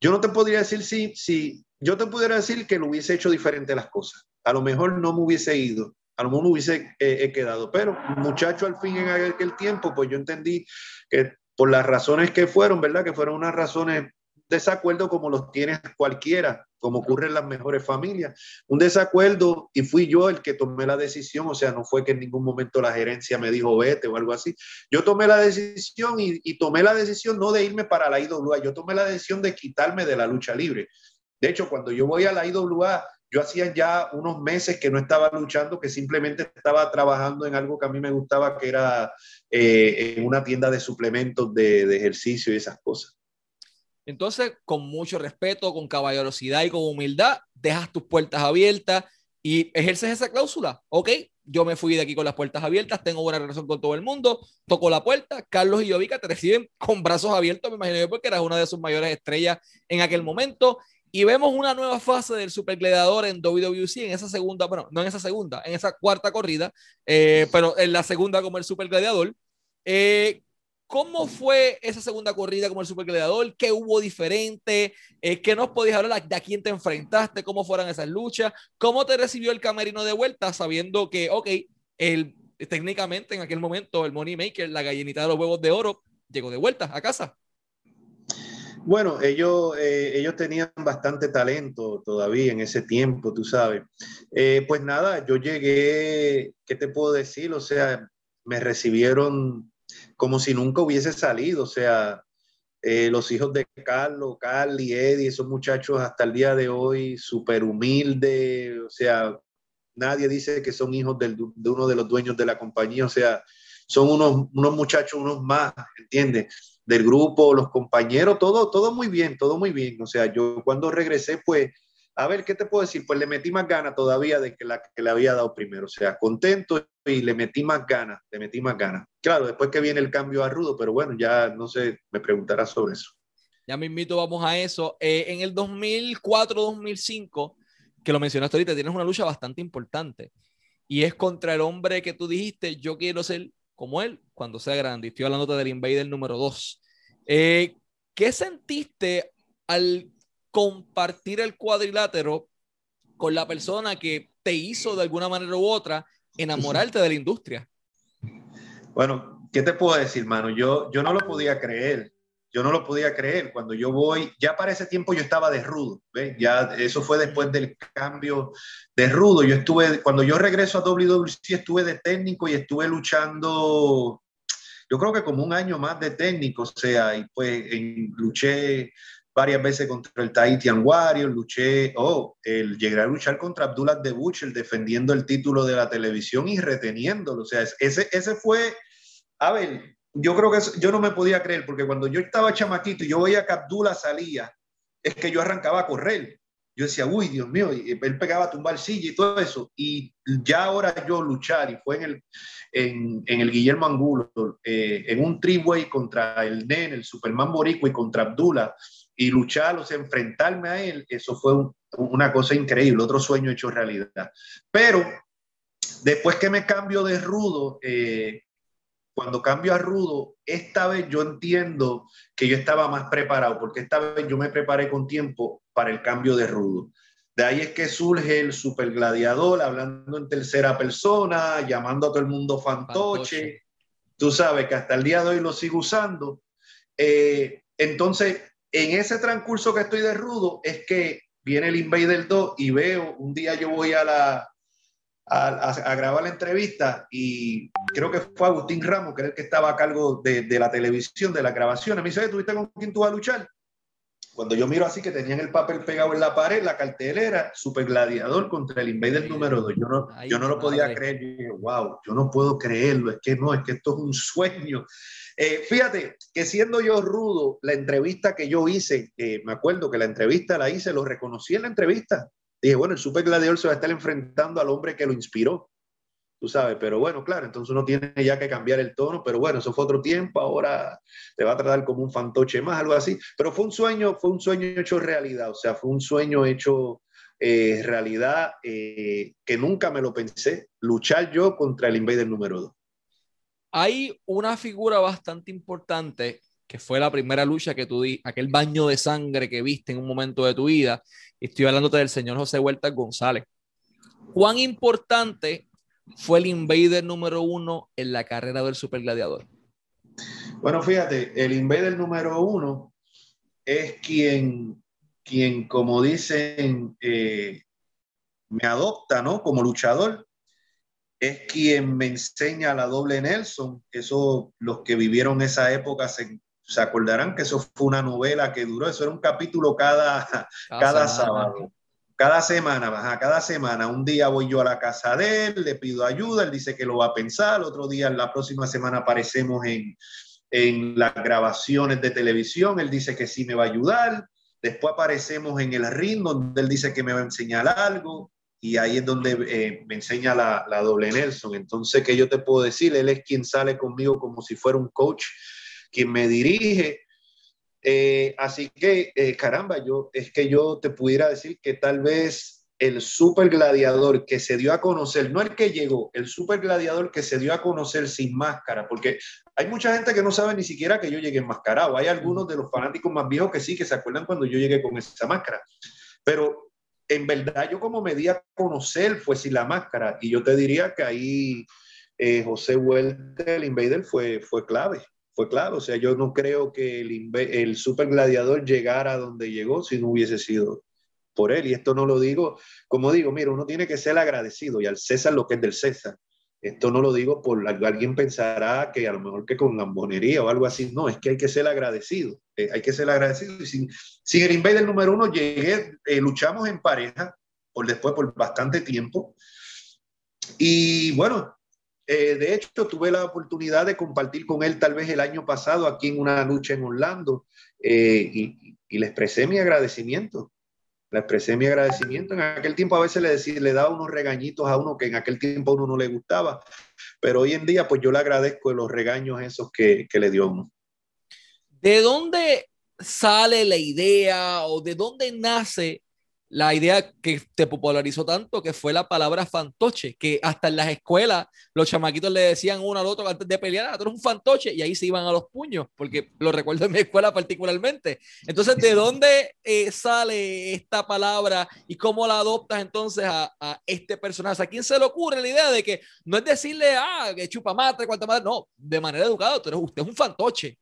yo no te podría decir si, si yo te pudiera decir que lo hubiese hecho diferente las cosas. A lo mejor no me hubiese ido, a lo mejor hubiese eh, quedado, pero muchacho al fin en aquel tiempo, pues yo entendí que por las razones que fueron, ¿verdad? Que fueron unas razones desacuerdo como los tiene cualquiera, como ocurre en las mejores familias. Un desacuerdo y fui yo el que tomé la decisión, o sea, no fue que en ningún momento la gerencia me dijo vete o algo así. Yo tomé la decisión y, y tomé la decisión no de irme para la IWA, yo tomé la decisión de quitarme de la lucha libre. De hecho, cuando yo voy a la IWA, yo hacía ya unos meses que no estaba luchando, que simplemente estaba trabajando en algo que a mí me gustaba, que era eh, en una tienda de suplementos de, ejercicio y esas cosas. Entonces, con mucho respeto, con caballerosidad y con humildad, dejas tus puertas abiertas y ejerces esa cláusula. Ok, yo me fui de aquí con las puertas abiertas, tengo buena relación con todo el mundo, toco la puerta, Carlos y Yovica te reciben con brazos abiertos, me imagino yo, porque eras una de sus mayores estrellas en aquel momento y vemos una nueva fase del Super Gladiador en WWC en esa segunda, bueno, no en esa segunda, en esa cuarta corrida, eh, pero en la segunda como el Super Gladiador. Eh, ¿Cómo fue esa segunda corrida como el supergladiador? ¿Qué hubo diferente? Eh, ¿Qué nos podías hablar de a quién te enfrentaste? ¿Cómo fueron esas luchas? ¿Cómo te recibió el camerino de vuelta sabiendo que, ok, el, técnicamente en aquel momento el Money Maker, la gallinita de los huevos de oro, llegó de vuelta a casa? Bueno, ellos, eh, ellos tenían bastante talento todavía en ese tiempo, tú sabes. Eh, pues nada, yo llegué, ¿qué te puedo decir? O sea, me recibieron como si nunca hubiese salido, o sea, eh, los hijos de Carlos, Carly, Eddie, esos muchachos hasta el día de hoy súper humildes, o sea, nadie dice que son hijos de uno de los dueños de la compañía, o sea, son unos, unos muchachos, unos más, ¿entiendes? Del grupo, los compañeros, todo, todo muy bien, todo muy bien. O sea, yo cuando regresé, pues a ver, ¿qué te puedo decir? Pues le metí más ganas todavía de que la que le había dado primero. O sea, contento y le metí más ganas, le metí más ganas. Claro, después que viene el cambio a Rudo, pero bueno, ya no sé, me preguntarás sobre eso. Ya me invito, vamos a eso. Eh, en el 2004-2005, que lo mencionaste ahorita, tienes una lucha bastante importante. Y es contra el hombre que tú dijiste, yo quiero ser como él cuando sea grande. Estoy hablando del Invader número 2. Eh, ¿Qué sentiste al compartir el cuadrilátero con la persona que te hizo de alguna manera u otra enamorarte de la industria. Bueno, ¿qué te puedo decir, mano? Yo, yo no lo podía creer. Yo no lo podía creer. Cuando yo voy, ya para ese tiempo yo estaba de rudo. ¿ves? Ya eso fue después del cambio de rudo. Yo estuve, cuando yo regreso a WWC, estuve de técnico y estuve luchando, yo creo que como un año más de técnico. O sea, y pues en, luché varias veces contra el Tahitian Warrior, luché, oh, el, llegué a luchar contra Abdullah de Butcher defendiendo el título de la televisión y reteniéndolo. O sea, ese, ese fue, a ver, yo creo que yo no me podía creer, porque cuando yo estaba chamaquito y yo veía que Abdullah salía, es que yo arrancaba a correr. Yo decía, uy, Dios mío, él pegaba a tumbar silla y todo eso. Y ya ahora yo luchar, y fue en el, en, en el Guillermo Angulo, eh, en un triway contra el Nen, el Superman Borico y contra Abdullah, y luchar, o sea, enfrentarme a él, eso fue una cosa increíble, otro sueño hecho realidad. Pero después que me cambio de rudo, eh, cuando cambio a rudo, esta vez yo entiendo que yo estaba más preparado, porque esta vez yo me preparé con tiempo para el cambio de rudo. De ahí es que surge el super gladiador, hablando en tercera persona, llamando a todo el mundo fantoche. Tú sabes que hasta el día de hoy lo sigo usando. Eh, entonces, en ese transcurso que estoy de rudo es que viene el Invader 2 y veo, un día yo voy a la a, grabar la entrevista y creo que fue Agustín Ramos, que era el que estaba a cargo de, de la televisión, de la grabación. Me dice, ¿tuviste con quién tú vas a luchar? Cuando yo miro así que tenían el papel pegado en la pared, la cartelera, Super Gladiador contra el Invader número 2. Yo no, yo no lo podía creer. Yo dije, wow, yo no puedo creerlo. Es que no, es que esto es un sueño. Eh, fíjate que siendo yo rudo, la entrevista que yo hice, me acuerdo que la entrevista la hice, lo reconocí en la entrevista. Dije, bueno, el super gladiador se va a estar enfrentando al hombre que lo inspiró, tú sabes, pero bueno, claro, entonces uno tiene ya que cambiar el tono, pero bueno, eso fue otro tiempo, ahora te va a tratar como un fantoche más, algo así, pero fue un sueño, fue un sueño hecho realidad, o sea, fue un sueño hecho eh, realidad eh, que nunca me lo pensé, luchar yo contra el Invader número 2 hay una figura bastante importante que fue la primera lucha que tú di, aquel baño de sangre que viste en un momento de tu vida. Estoy hablándote del señor José Huerta González. ¿Cuán importante fue el Invader número uno en la carrera del Super Gladiador? Bueno, fíjate, el Invader número uno es quien, quien como dicen, eh, me adopta, ¿no? Como luchador es quien me enseña la doble Nelson. Eso, los que vivieron esa época se, se acordarán que eso fue una novela que duró, eso era un capítulo cada, cada, sábado. Cada semana, baja, cada semana, un día voy yo a la casa de él, le pido ayuda, él dice que lo va a pensar, otro día, la próxima semana aparecemos en, en las grabaciones de televisión, él dice que sí me va a ayudar, después aparecemos en el ring donde él dice que me va a enseñar algo, y ahí es donde eh, me enseña la, la, doble Nelson. Entonces, ¿qué yo te puedo decir? Él es quien sale conmigo como si fuera un coach, quien me dirige. Eh, así que, eh, caramba, yo es que yo te pudiera decir que tal vez el super gladiador que se dio a conocer, no el que llegó, el super gladiador que se dio a conocer sin máscara, porque hay mucha gente que no sabe ni siquiera que yo llegué enmascarado. Hay algunos de los fanáticos más viejos que sí, que se acuerdan cuando yo llegué con esa máscara. Pero en verdad yo como me di a conocer fue sin la máscara. Y yo te diría que ahí eh, José Huerta, el Invader, fue, fue clave. Fue clave. O sea, yo no creo que el, el super gladiador llegara a donde llegó si no hubiese sido por él. Y esto no lo digo, como digo, mira, uno tiene que ser agradecido y al César lo que es del César. Esto no lo digo por alguien pensará que a lo mejor que con lambonería o algo así. No, es que hay que ser agradecido. Eh, hay que ser agradecido. Y sin, sin el Invader número uno llegué, eh, luchamos en pareja por después por bastante tiempo. Y bueno, eh, de hecho tuve la oportunidad de compartir con él tal vez el año pasado aquí en una lucha en Orlando y, y le expresé mi agradecimiento le expresé mi agradecimiento. En aquel tiempo a veces le, decía, le daba unos regañitos a uno que en aquel tiempo a uno no le gustaba, pero hoy en día pues yo le agradezco los regaños esos que, que le dio uno. ¿De dónde sale la idea o de dónde nace la idea que te popularizó tanto, que fue la palabra fantoche, que hasta en las escuelas los chamaquitos le decían uno al otro antes de pelear, ah, tú eres un fantoche, y ahí se iban a los puños, porque lo recuerdo en mi escuela particularmente. Entonces, ¿de dónde eh, sale esta palabra y cómo la adoptas entonces a, este personaje? ¿A quién se le ocurre la idea de que no es decirle, ah, que chupa mate, cuánta madre? No, de manera educada, tú eres, usted es un fantoche.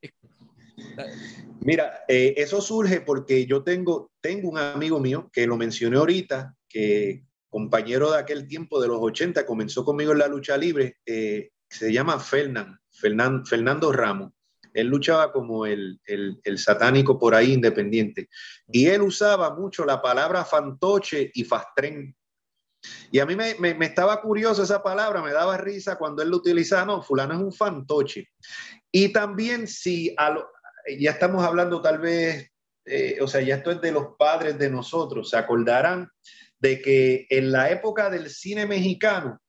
Mira, eh, eso surge porque yo tengo, tengo un amigo mío que lo mencioné ahorita, que compañero de aquel tiempo de los 80, comenzó conmigo en la lucha libre, eh, se llama Fernando, Fernando Ramos. Él luchaba como el, el, el, satánico por ahí independiente. Y él usaba mucho la palabra fantoche y fastren. Y a mí me, me, me, estaba curioso esa palabra, me daba risa cuando él lo utilizaba. No, fulano es un fantoche. Y también si a, lo, ya estamos hablando tal vez, eh, o sea, ya esto es de los padres de nosotros, se acordarán de que en la época del cine mexicano,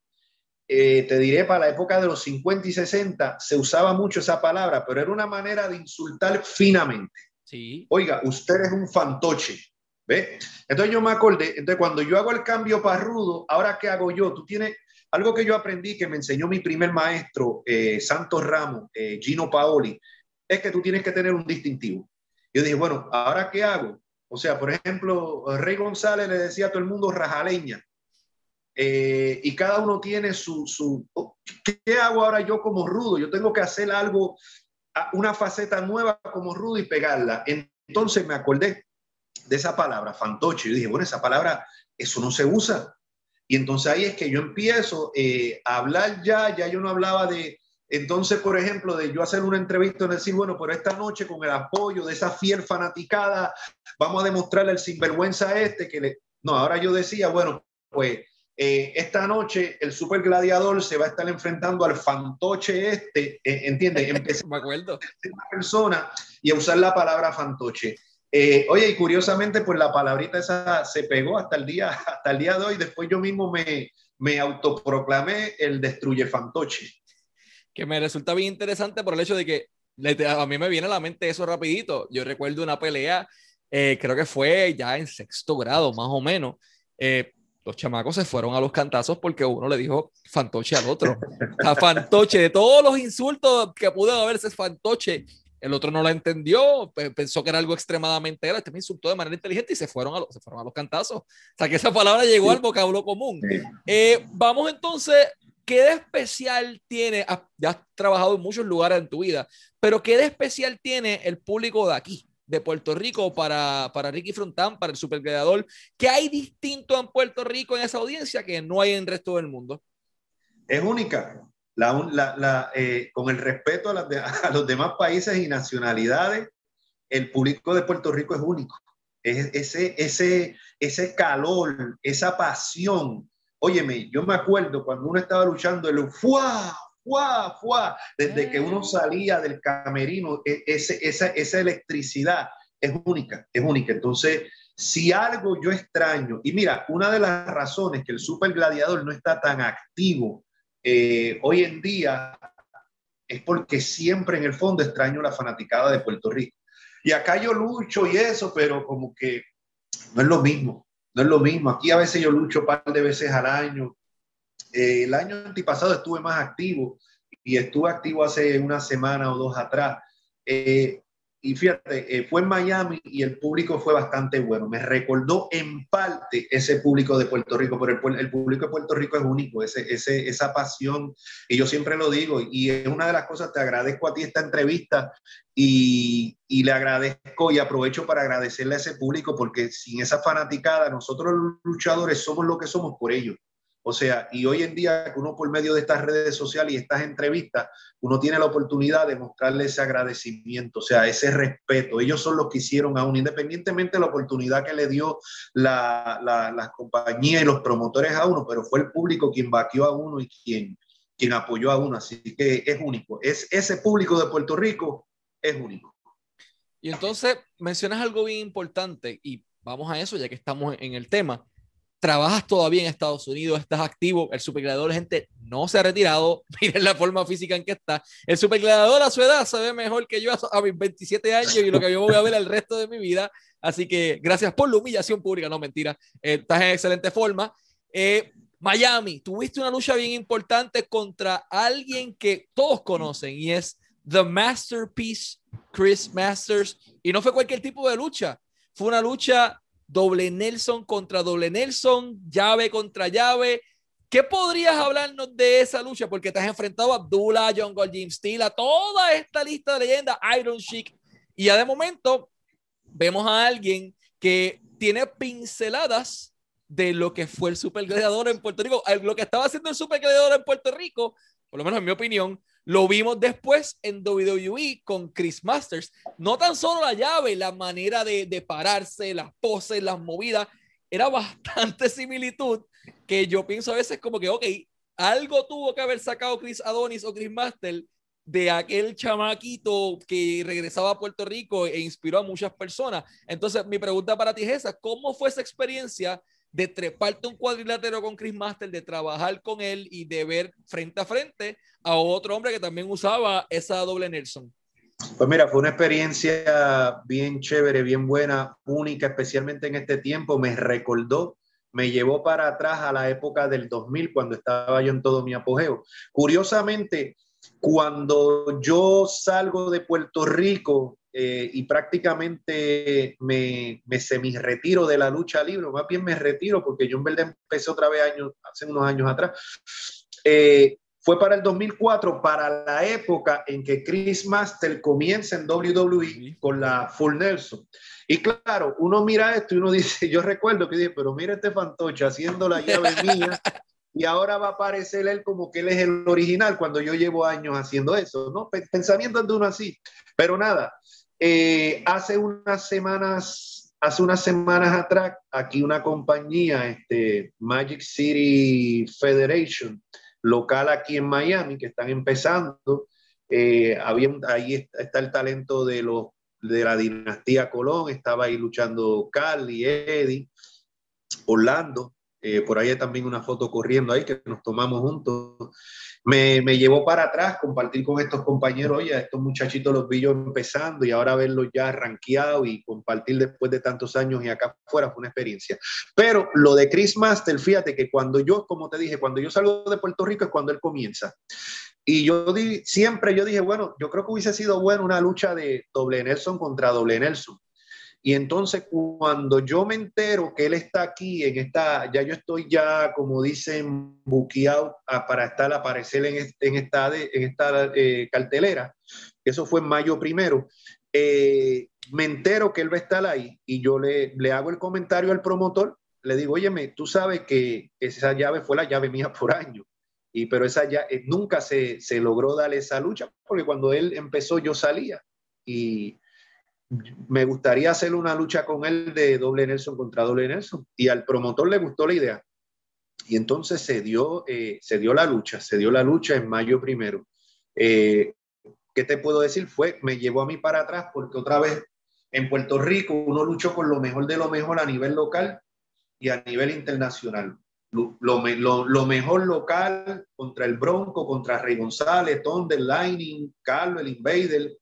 eh, te diré, para la época de los 50 y 60, se usaba mucho esa palabra, pero era una manera de insultar finamente. Sí. Oiga, usted es un fantoche. ¿Ve? Entonces yo me acordé, entonces cuando yo hago el cambio para rudo, ahora qué hago yo? Tú tienes algo que yo aprendí que me enseñó mi primer maestro, eh, Santos Ramos, Gino Paoli, es que tú tienes que tener un distintivo. Yo dije, bueno, ¿ahora qué hago? O sea, por ejemplo, Rey González le decía a todo el mundo rajaleña. Eh, y cada uno tiene su, su, ¿Qué hago ahora yo como rudo? Yo tengo que hacer algo, una faceta nueva como rudo y pegarla. Entonces me acordé de esa palabra, fantoche. Yo dije, bueno, esa palabra, eso no se usa. Y entonces ahí es que yo empiezo eh, a hablar ya, ya yo no hablaba de, entonces, por ejemplo, de yo hacer una entrevista y decir, bueno, pero esta noche con el apoyo de esa fiel fanaticada, vamos a demostrarle el sinvergüenza este que le... No, ahora yo decía, bueno, pues eh, esta noche el super gladiador se va a estar enfrentando al fantoche este, eh, ¿entiendes? [laughs] Empecé Me acuerdo. una persona y a usar la palabra fantoche. Eh, oye, y curiosamente, pues la palabrita esa se pegó hasta el día, hasta el día de hoy. Después yo mismo me, me autoproclamé el destruye fantoche que me resulta bien interesante por el hecho de que a mí me viene a la mente eso rapidito. Yo recuerdo una pelea, eh, creo que fue ya en sexto grado, más o menos. Eh, los chamacos se fueron a los cantazos porque uno le dijo fantoche al otro. A fantoche, de todos los insultos que pudo haberse fantoche, el otro no lo entendió, pensó que era algo extremadamente grave, este me insultó de manera inteligente y se fueron a los, se fueron a los cantazos. O sea que esa palabra llegó al vocablo común. Eh, vamos entonces ¿qué de especial tiene? Ya has trabajado en muchos lugares en tu vida, pero ¿qué de especial tiene el público de aquí, de Puerto Rico, para, para Ricky Frontán, para el supercreador? ¿Qué hay distinto en Puerto Rico en esa audiencia que no hay en el resto del mundo? Es única. Eh, con el respeto a, los demás países y nacionalidades, el público de Puerto Rico es único. Es, ese, ese, ese calor, esa pasión Óyeme, yo me acuerdo cuando uno estaba luchando, el ¡fuá! ¡fuá! ¡fuá! Desde que uno salía del camerino, e, ese, esa, esa electricidad es única, es única. Entonces, si algo yo extraño, y mira, una de las razones que el Super Gladiador no está tan activo eh, hoy en día es porque siempre en el fondo extraño la fanaticada de Puerto Rico. Y acá yo lucho y eso, pero como que no es lo mismo no es lo mismo. Aquí a veces yo lucho un par de veces al año. Eh, el año antipasado estuve más activo y estuve activo hace una semana o dos atrás. Eh, y fíjate, eh, fue en Miami y el público fue bastante bueno. Me recordó en parte ese público de Puerto Rico, pero el, público de Puerto Rico es único, ese, esa pasión, y yo siempre lo digo, y es una de las cosas, te agradezco a ti esta entrevista y, y le agradezco y aprovecho para agradecerle a ese público, porque sin esa fanaticada, nosotros los luchadores somos lo que somos por ellos. O sea, y hoy en día, uno por medio de estas redes sociales y estas entrevistas, uno tiene la oportunidad de mostrarle ese agradecimiento, o sea, ese respeto. Ellos son los que hicieron a uno, independientemente de la oportunidad que le dio la, la, compañía y los promotores a uno, pero fue el público quien vaqueó a uno y quien, quien apoyó a uno. Así que es único. Es, ese público de Puerto Rico es único. Y entonces mencionas algo bien importante y vamos a eso ya que estamos en el tema trabajas todavía en Estados Unidos, estás activo, el supergladiador, gente, no se ha retirado, [laughs] miren la forma física en que está. El supergladiador a su edad se ve mejor que yo a, mis 27 años y lo que yo voy a ver el resto de mi vida. Así que gracias por la humillación pública, no mentira, eh, estás en excelente forma. Eh, Miami, tuviste una lucha bien importante contra alguien que todos conocen y es The Masterpiece, Chris Masters, y no fue cualquier tipo de lucha, fue una lucha doble Nelson contra doble Nelson, llave contra llave. ¿Qué podrías hablarnos de esa lucha? Porque te enfrentado a Abdullah, John Gold, Jim Steele, a toda esta lista de leyendas, Iron Sheik. Y ya de momento vemos a alguien que tiene pinceladas de lo que fue el Super Gladiador en Puerto Rico. Lo que estaba haciendo el Super Gladiador en Puerto Rico, por lo menos en mi opinión, lo vimos después en WWE con Chris Masters. No tan solo la llave, la manera de, de pararse, las poses, las movidas, era [laughs] bastante similitud que yo pienso a veces como que, ok, algo tuvo que haber sacado Chris Adonis o Chris Master de aquel chamaquito que regresaba a Puerto Rico e inspiró a muchas personas. Entonces, mi pregunta para ti es esa, ¿cómo fue esa experiencia de treparte un cuadrilátero con Chris Master, de trabajar con él y de ver frente a frente a otro hombre que también usaba esa doble Nelson? Pues mira, fue una experiencia bien chévere, bien buena, única, especialmente en este tiempo. Me recordó, me llevó para atrás a la época del 2000, cuando estaba yo en todo mi apogeo. Curiosamente, cuando yo salgo de Puerto Rico, eh, y prácticamente me, me semi-retiro de la lucha libre, más bien me retiro porque yo en verdad empecé otra vez años, hace unos años atrás. Eh, fue para el 2004, para la época en que Chris Master comienza en WWE con la Full Nelson. Y claro, uno mira esto y uno [laughs] dice, yo recuerdo que dije, pero mira este fantoche haciendo la llave [laughs] mía y ahora va a aparecer él como que él es el original cuando yo llevo años haciendo eso, ¿no? Pensamiento de uno así. Pero nada, eh, hace unas semanas, hace unas semanas atrás, aquí una compañía, este, Magic City Federation, local aquí en Miami, que están empezando. Eh, ahí está el talento de, los, de la dinastía Colón, estaba ahí luchando Carly, Eddie, Orlando. Eh, por ahí también una foto corriendo ahí que nos tomamos juntos me, me, llevó para atrás compartir con estos compañeros, oye, estos muchachitos los vi yo empezando y ahora verlos ya rankeados y compartir después de tantos años y acá afuera fue una experiencia. Pero lo de Chris Master, fíjate que cuando yo, como te dije, cuando yo salgo de Puerto Rico es cuando él comienza. Y yo di, siempre yo dije, bueno, yo creo que hubiese sido bueno una lucha de doble Nelson contra doble Nelson. Y entonces cuando yo me entero que él está aquí, en esta, ya yo estoy ya, como dicen, buqueado para estar, aparecer en, en esta, en esta eh, cartelera, eso fue en mayo primero, eh, me entero que él va a estar ahí y yo le, le hago el comentario al promotor, le digo, óyeme, tú sabes que esa llave fue la llave mía por año. Y, pero esa ya eh, nunca se, se logró darle esa lucha, porque cuando él empezó yo salía. Y, me gustaría hacer una lucha con él de doble Nelson contra doble Nelson. Y al promotor le gustó la idea. Y entonces se dio, eh, se dio la lucha, se dio la lucha en mayo primero. Eh, ¿Qué te puedo decir? Fue, me llevó a mí para atrás porque otra vez en Puerto Rico uno luchó con lo mejor de lo mejor a nivel local y a nivel internacional. Lo, lo, mejor local contra el Bronco, contra Rey González, Thunder, Lightning, Carlos, el Invader,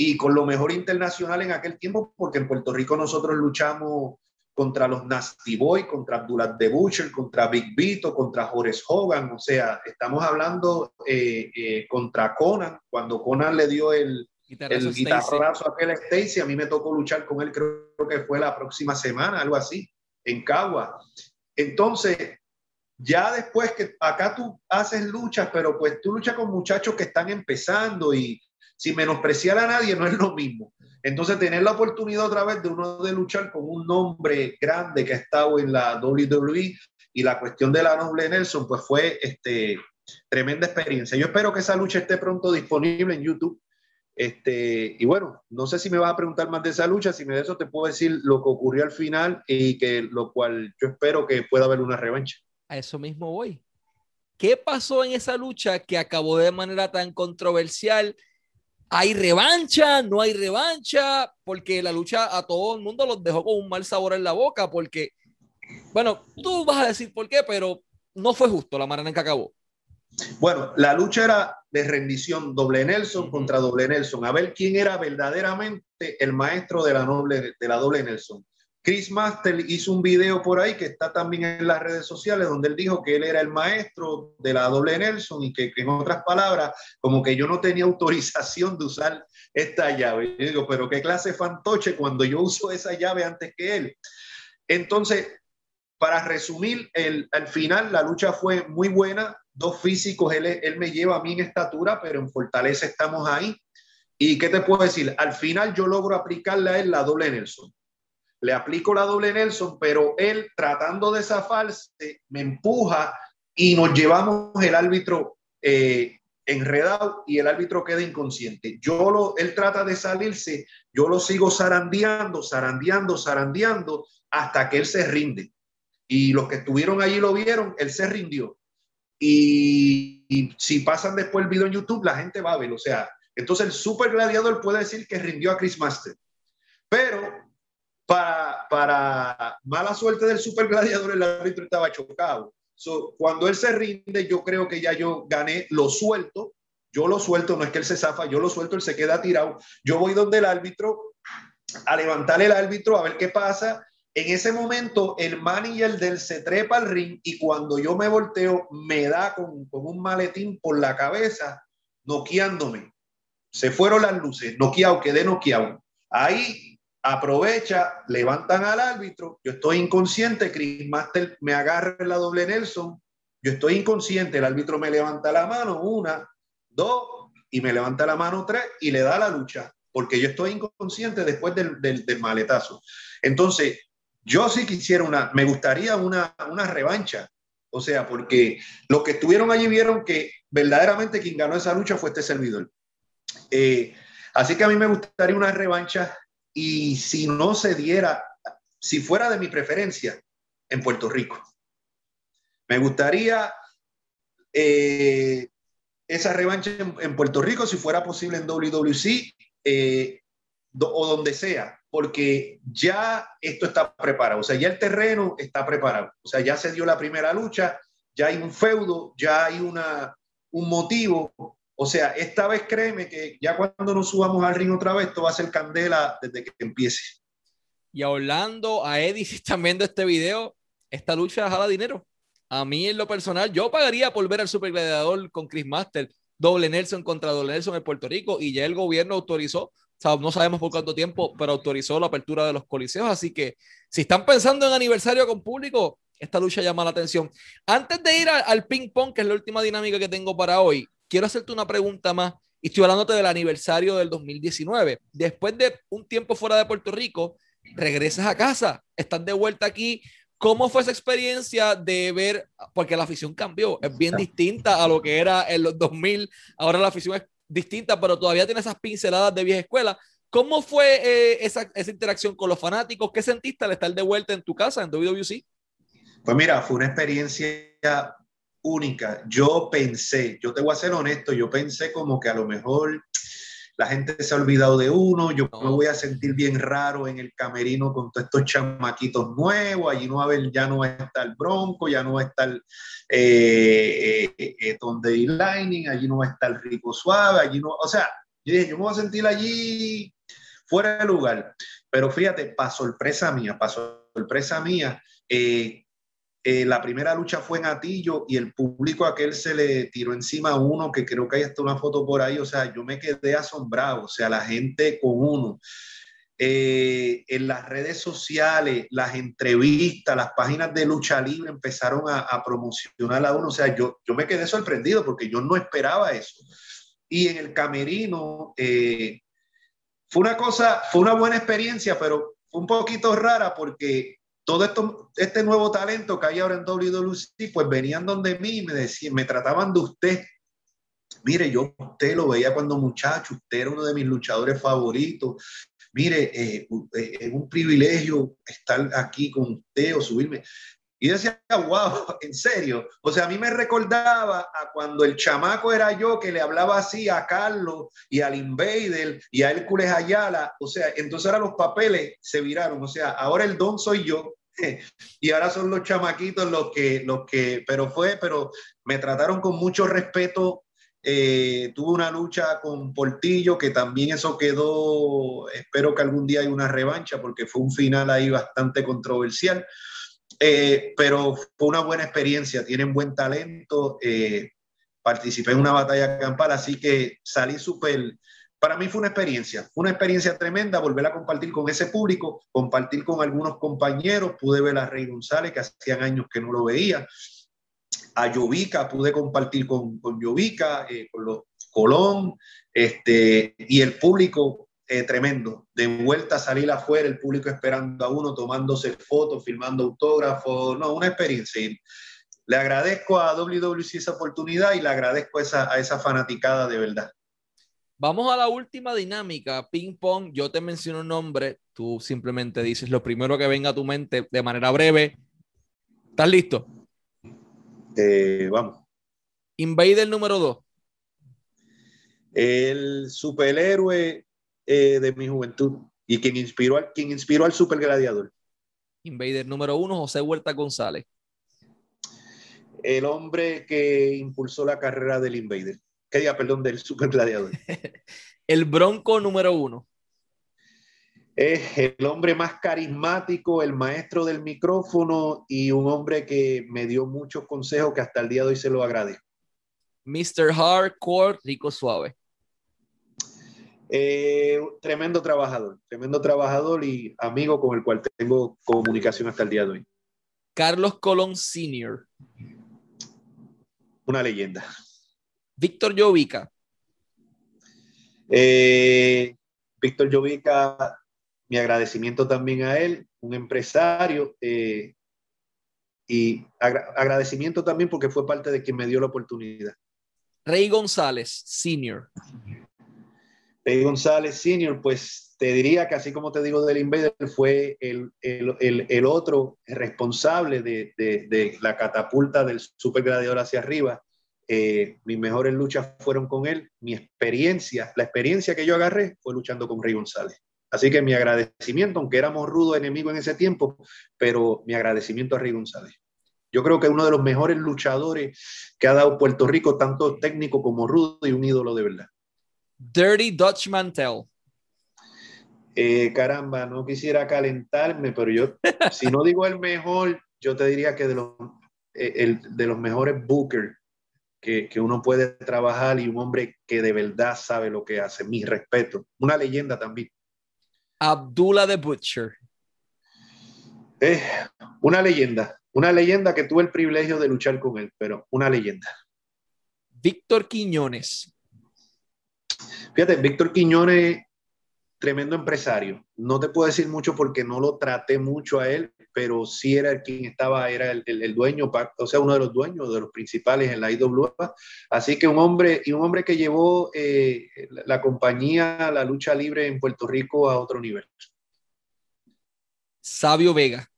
y con lo mejor internacional en aquel tiempo, porque en Puerto Rico nosotros luchamos contra los Nasty Boy, contra Abdullah de Butcher, contra Big Vito, contra Horace Hogan, o sea, estamos hablando eh, eh, contra Conan, cuando Conan le dio el, el guitarrazo a aquel Stacy, a mí me tocó luchar con él, creo que fue la próxima semana, algo así, en Cagua. Entonces, ya después que acá tú haces luchas, pero pues tú luchas con muchachos que están empezando y sin menospreciar a nadie no es lo mismo. Entonces, tener la oportunidad otra vez de uno de luchar con un nombre grande que ha estado en la WWE y la cuestión de la noble Nelson, pues fue este, tremenda experiencia. Yo espero que esa lucha esté pronto disponible en YouTube. Este, y bueno, no sé si me vas a preguntar más de esa lucha, si me de eso te puedo decir lo que ocurrió al final y que lo cual yo espero que pueda haber una revancha. A eso mismo voy. ¿Qué pasó en esa lucha que acabó de manera tan controversial ¿Hay revancha? ¿No hay revancha? Porque la lucha a todo el mundo los dejó con un mal sabor en la boca, porque, bueno, tú vas a decir por qué, pero no fue justo la manera en que acabó. Bueno, la lucha era de rendición doble Nelson contra doble Nelson, a ver quién era verdaderamente el maestro de la, noble, de la doble Nelson. Chris Master hizo un video por ahí que está también en las redes sociales donde él dijo que él era el maestro de la doble Nelson y que, en otras palabras, como que yo no tenía [laughs] autorización de usar esta llave. Yo digo, pero qué clase fantoche cuando yo uso esa llave antes que él. Entonces, para resumir, al final la lucha fue muy buena, dos físicos, él, él me lleva a mí en estatura, pero en fortaleza estamos ahí. ¿Y qué te puedo decir? Al final yo logro aplicarle a él la doble Nelson le aplico la doble Nelson, pero él tratando de zafarse me empuja y nos llevamos el árbitro eh, enredado y el árbitro queda inconsciente. Yo lo, él trata de salirse, yo lo sigo zarandeando, zarandeando, zarandeando hasta que él se rinde. Y los que estuvieron allí lo vieron, él se rindió. Y, si pasan después el video en YouTube, la gente va a ver. O sea, entonces el super gladiador puede decir que rindió a Chris Master. Pero para, mala suerte del super gladiador, el árbitro estaba chocado. cuando él se rinde, yo creo que ya yo gané, lo suelto, yo lo suelto, no es que él se zafa, yo lo suelto, él se queda tirado. Yo voy donde el árbitro a levantar el árbitro a ver qué pasa. En ese momento, el manager del se trepa al ring y cuando yo me volteo, me da con, con un maletín por la cabeza, noqueándome. Se fueron las luces, noqueado, quedé noqueado. Ahí aprovecha, levantan al árbitro, yo estoy inconsciente, Chris Master me agarra en la doble Nelson, yo estoy inconsciente, el árbitro me levanta la mano, una, dos, y me levanta la mano tres y le da la lucha, porque yo estoy inconsciente después del, del, maletazo. Entonces, yo sí quisiera una, me gustaría una, una revancha, o sea, porque los que estuvieron allí vieron que verdaderamente quien ganó esa lucha fue este servidor. Eh, así que a mí me gustaría una revancha y si no se diera, si fuera de mi preferencia, en Puerto Rico. Me gustaría eh, esa revancha en, Puerto Rico, si fuera posible en WWC eh, o donde sea, porque ya esto está preparado, o sea, ya el terreno está preparado, o sea, ya se dio la primera lucha, ya hay un feudo, ya hay una, un motivo, o sea, esta vez créeme que ya cuando nos subamos al ring otra vez, esto va a ser candela desde que empiece. Y a Orlando, a Eddie, [laughs] si están viendo este video, esta lucha jala dinero. A mí, en lo personal, yo pagaría por ver al Super Gladiador con Chris Master, doble Nelson contra doble Nelson en Puerto Rico, y ya el gobierno autorizó, no sabemos por cuánto tiempo, pero autorizó la apertura de los coliseos. Así que si están pensando en aniversario con público, esta lucha llama la atención. Antes de ir al ping pong, que es la última dinámica que tengo para hoy, quiero hacerte una pregunta más. Y estoy hablándote del aniversario del 2019. Después de un tiempo fuera de Puerto Rico, regresas a casa, estás de vuelta aquí. ¿Cómo fue esa experiencia de ver? Porque la afición cambió, es bien distinta a lo que era en los 2000. Ahora la afición es distinta, pero todavía tiene esas pinceladas de vieja escuela. ¿Cómo fue eh, esa, esa, interacción con los fanáticos? ¿Qué sentiste al estar de vuelta en tu casa en WWC? Pues mira, fue una experiencia única. Yo pensé, yo te voy a ser honesto, yo pensé como que a lo mejor la gente se ha olvidado de uno, yo me voy a sentir bien raro en el camerino con todos estos chamaquitos nuevos, allí no va a haber, ya no va a estar Bronco, ya no va a estar eh, eh, eh Lightning, allí no va a estar Rico Suave, allí no, o sea, yo dije, yo me voy a sentir allí fuera de lugar, pero fíjate, para sorpresa mía, para sorpresa mía, eh, eh, la primera lucha fue en Atillo y el público aquel se le tiró encima a uno, que creo que hay hasta una foto por ahí, o sea, yo me quedé asombrado, o sea, la gente con uno. Eh, en las redes sociales, las entrevistas, las páginas de lucha libre empezaron a, promocionar a uno. O sea, yo, yo me quedé sorprendido porque yo no esperaba eso. Y en el camerino, eh, fue una cosa, fue una buena experiencia, pero fue un poquito rara porque todo esto, este nuevo talento que hay ahora en WWC, pues venían donde mí y me decían, me trataban de usted. Mire, yo usted lo veía cuando muchacho, usted era uno de mis luchadores favoritos mire, eh, eh, es un privilegio estar aquí con usted o subirme. Y decía, [laughs] wow, en serio. O sea, a mí me recordaba a cuando el chamaco era yo que le hablaba así a Carlos y al Invader y a Hércules Ayala. O sea, entonces ahora los papeles se viraron. O sea, ahora el don soy yo [laughs] y ahora son los chamaquitos los que, los que, pero fue, pero me trataron con mucho respeto eh, tuvo una lucha con Portillo, que también eso quedó, espero que algún día haya una revancha, porque fue un final ahí bastante controversial, eh, pero fue una buena experiencia, tienen buen talento, eh, participé en una batalla campal, así que salí súper, para mí fue una experiencia, una experiencia tremenda volver a compartir con ese público, compartir con algunos compañeros, pude ver a Rey González, que hacían años que no lo veía, a Yovica, pude compartir con, con Yovica, eh, con los Colón, este, y el público eh, tremendo. De vuelta a salir afuera, el público esperando a uno, tomándose fotos, filmando autógrafos, no, una experiencia. le agradezco a WWC esa oportunidad y le agradezco esa, a esa fanaticada de verdad. Vamos a la última dinámica, ping pong. Yo te menciono un nombre, tú simplemente dices lo primero que venga a tu mente de manera breve. ¿Estás listo? Eh, vamos. Invader número 2. El superhéroe eh, de mi juventud y quien inspiró, al, quien inspiró al super gladiador. Invader número 1, José Huerta González. El hombre que impulsó la carrera del Invader. Que diga, perdón, del super gladiador. [laughs] el Bronco número 1 es el hombre más carismático, el maestro del micrófono y un hombre que me dio muchos consejos que hasta el día de hoy se lo agradezco. Mr. Hardcore, Rico Suave. Eh, tremendo trabajador, tremendo trabajador y amigo con el cual tengo comunicación hasta el día de hoy. Carlos Colón Sr. Una leyenda. Víctor Jovica. Eh, Víctor Jovica mi agradecimiento también a él, un empresario, eh, y agradecimiento también porque fue parte de quien me dio la oportunidad. Rey González, senior. Rey González, senior, pues te diría que así como te digo del Invader, fue el, el, el, el otro responsable de, de, de, la catapulta del super gladiador hacia arriba. Eh, mis mejores luchas fueron con él. Mi experiencia, la experiencia que yo agarré fue luchando con Rey González. Así que mi agradecimiento, aunque éramos rudos enemigos en ese tiempo, pero mi agradecimiento a Rey González. Yo creo que es uno de los mejores luchadores que ha dado Puerto Rico, tanto técnico como rudo y un ídolo de verdad. Dirty Dutch Mantel. Eh, caramba, no quisiera calentarme, pero yo, si no digo el mejor, yo te diría que de los, eh, el, de los mejores bookers que, que, uno puede trabajar y un hombre que de verdad sabe lo que hace. Mi respeto. Una leyenda también. Abdullah the Butcher. Es una leyenda, una leyenda que tuve el privilegio de luchar con él, pero una leyenda. Víctor Quiñones. Fíjate, Víctor Quiñones, tremendo empresario. No te puedo decir mucho porque no lo traté mucho a él, pero sí era el quien estaba, era el, el, dueño, o sea, uno de los dueños, de los principales en la IWA. Así que un hombre, y un hombre que llevó eh, la compañía, la lucha libre en Puerto Rico a otro nivel. Sabio Vega.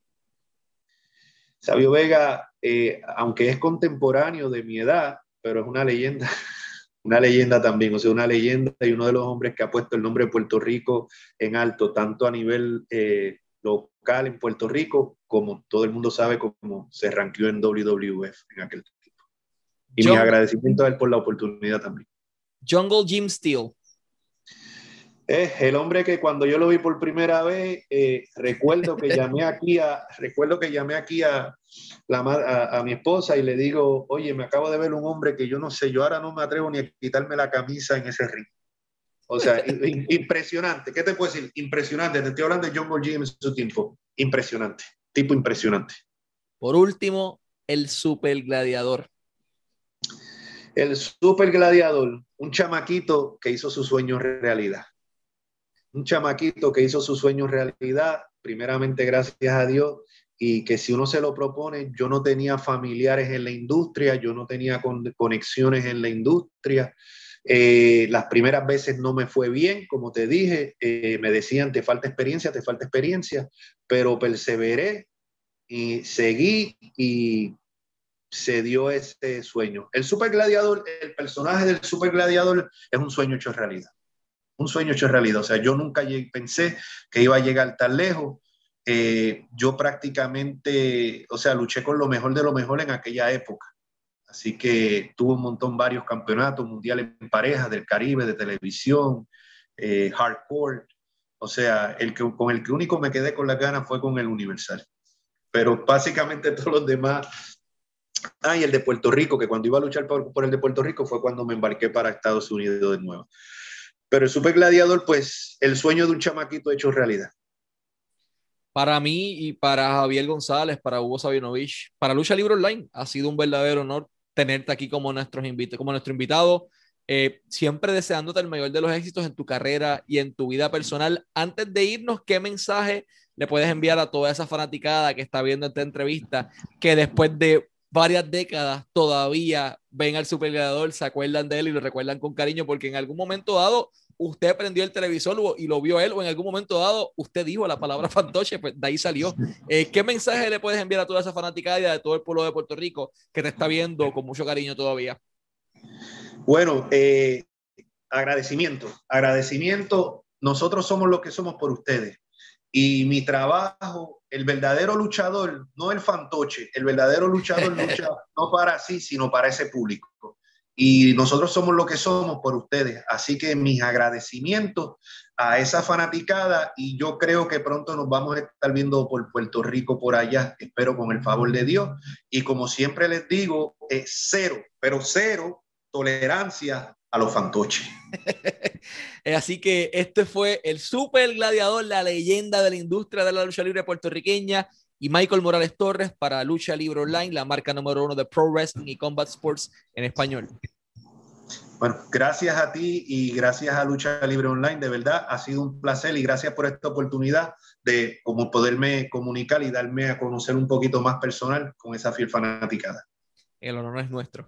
Sabio Vega, eh, aunque es contemporáneo de mi edad, pero es una leyenda, [laughs] una leyenda también, o sea, una leyenda y uno de los hombres que ha puesto el nombre de Puerto Rico en alto, tanto a nivel eh, local en Puerto Rico, como todo el mundo sabe cómo se ranqueó en WWF en aquel tiempo. Y mi agradecimiento a él por la oportunidad también. Jungle Jim Steel. Es el hombre que cuando yo lo vi por primera vez, eh, recuerdo que llamé [laughs] aquí a, recuerdo que llamé aquí a, la, a, mi esposa y le digo, oye, me acabo de ver un hombre que yo no sé, yo ahora no me atrevo ni a quitarme la camisa en ese ring. O sea, impresionante. ¿Qué te puedo decir? Impresionante. Te estoy hablando de John Boy en su tiempo. Impresionante. Tipo impresionante. Por último, el super gladiador. El super gladiador, un chamaquito que hizo su sueño realidad un chamaquito que hizo su sueño realidad, primeramente gracias a Dios, y que si uno se lo propone, yo no tenía familiares en la industria, yo no tenía conexiones en la industria. Eh, las primeras veces no me fue bien, como te dije, eh, me decían, te falta experiencia, te falta experiencia, pero perseveré y seguí y se dio ese sueño. El super gladiador, el personaje del super gladiador es un sueño hecho realidad un sueño hecho realidad. O sea, yo nunca pensé que iba a llegar tan lejos. Eh, yo prácticamente, o sea, luché con lo mejor de lo mejor en aquella época. Así que tuve un montón, varios campeonatos mundiales en pareja, del Caribe, de televisión, eh, hardcore. O sea, el que, con el que único me quedé con las ganas fue con el Universal. Pero básicamente [laughs] todos los demás. Ah, y el de Puerto Rico, que cuando iba a luchar por, por el de Puerto Rico fue cuando me embarqué para Estados Unidos de nuevo. Pero el Super Gladiador, pues, el sueño de un chamaquito hecho realidad. Para mí y para Javier González, para Hugo Sabinovich, para Lucha Libre Online, ha sido un verdadero honor tenerte aquí como, nuestro invitado. Eh, siempre deseándote el mayor de los éxitos en tu carrera y en tu vida personal. Antes de irnos, ¿qué mensaje le puedes enviar a toda esa fanaticada que está viendo esta entrevista, que después de varias décadas todavía ven al Super Gladiador, se acuerdan de él y lo recuerdan con cariño, porque en algún momento dado usted prendió el televisor y lo vio él, o en algún momento dado usted dijo la palabra [laughs] fantoche, pues de ahí salió. Eh, ¿Qué mensaje le puedes enviar a toda esa fanaticada de todo el pueblo de Puerto Rico que te está viendo con mucho cariño todavía? Bueno, eh, agradecimiento, agradecimiento. Nosotros somos lo que somos por ustedes. Y mi trabajo, el verdadero luchador, no el fantoche, el verdadero luchador [laughs] lucha no para sí, sino para ese público. Y nosotros somos lo que somos por ustedes. Así que mis agradecimientos a esa fanaticada y yo creo que pronto nos vamos a estar viendo por Puerto Rico por allá, espero con el favor de Dios. Y como siempre les digo, es cero, pero cero tolerancia a los fantoches. [laughs] Así que este fue el super gladiador, la leyenda de la industria de la lucha libre puertorriqueña y Michael Morales Torres para Lucha Libre Online, la marca número uno de Pro Wrestling y Combat Sports en español. Bueno, gracias a ti y gracias a Lucha Libre Online, de verdad ha sido un placer y gracias por esta oportunidad de como poderme comunicar y darme a conocer un poquito más personal con esa fiel fanaticada. El honor es nuestro.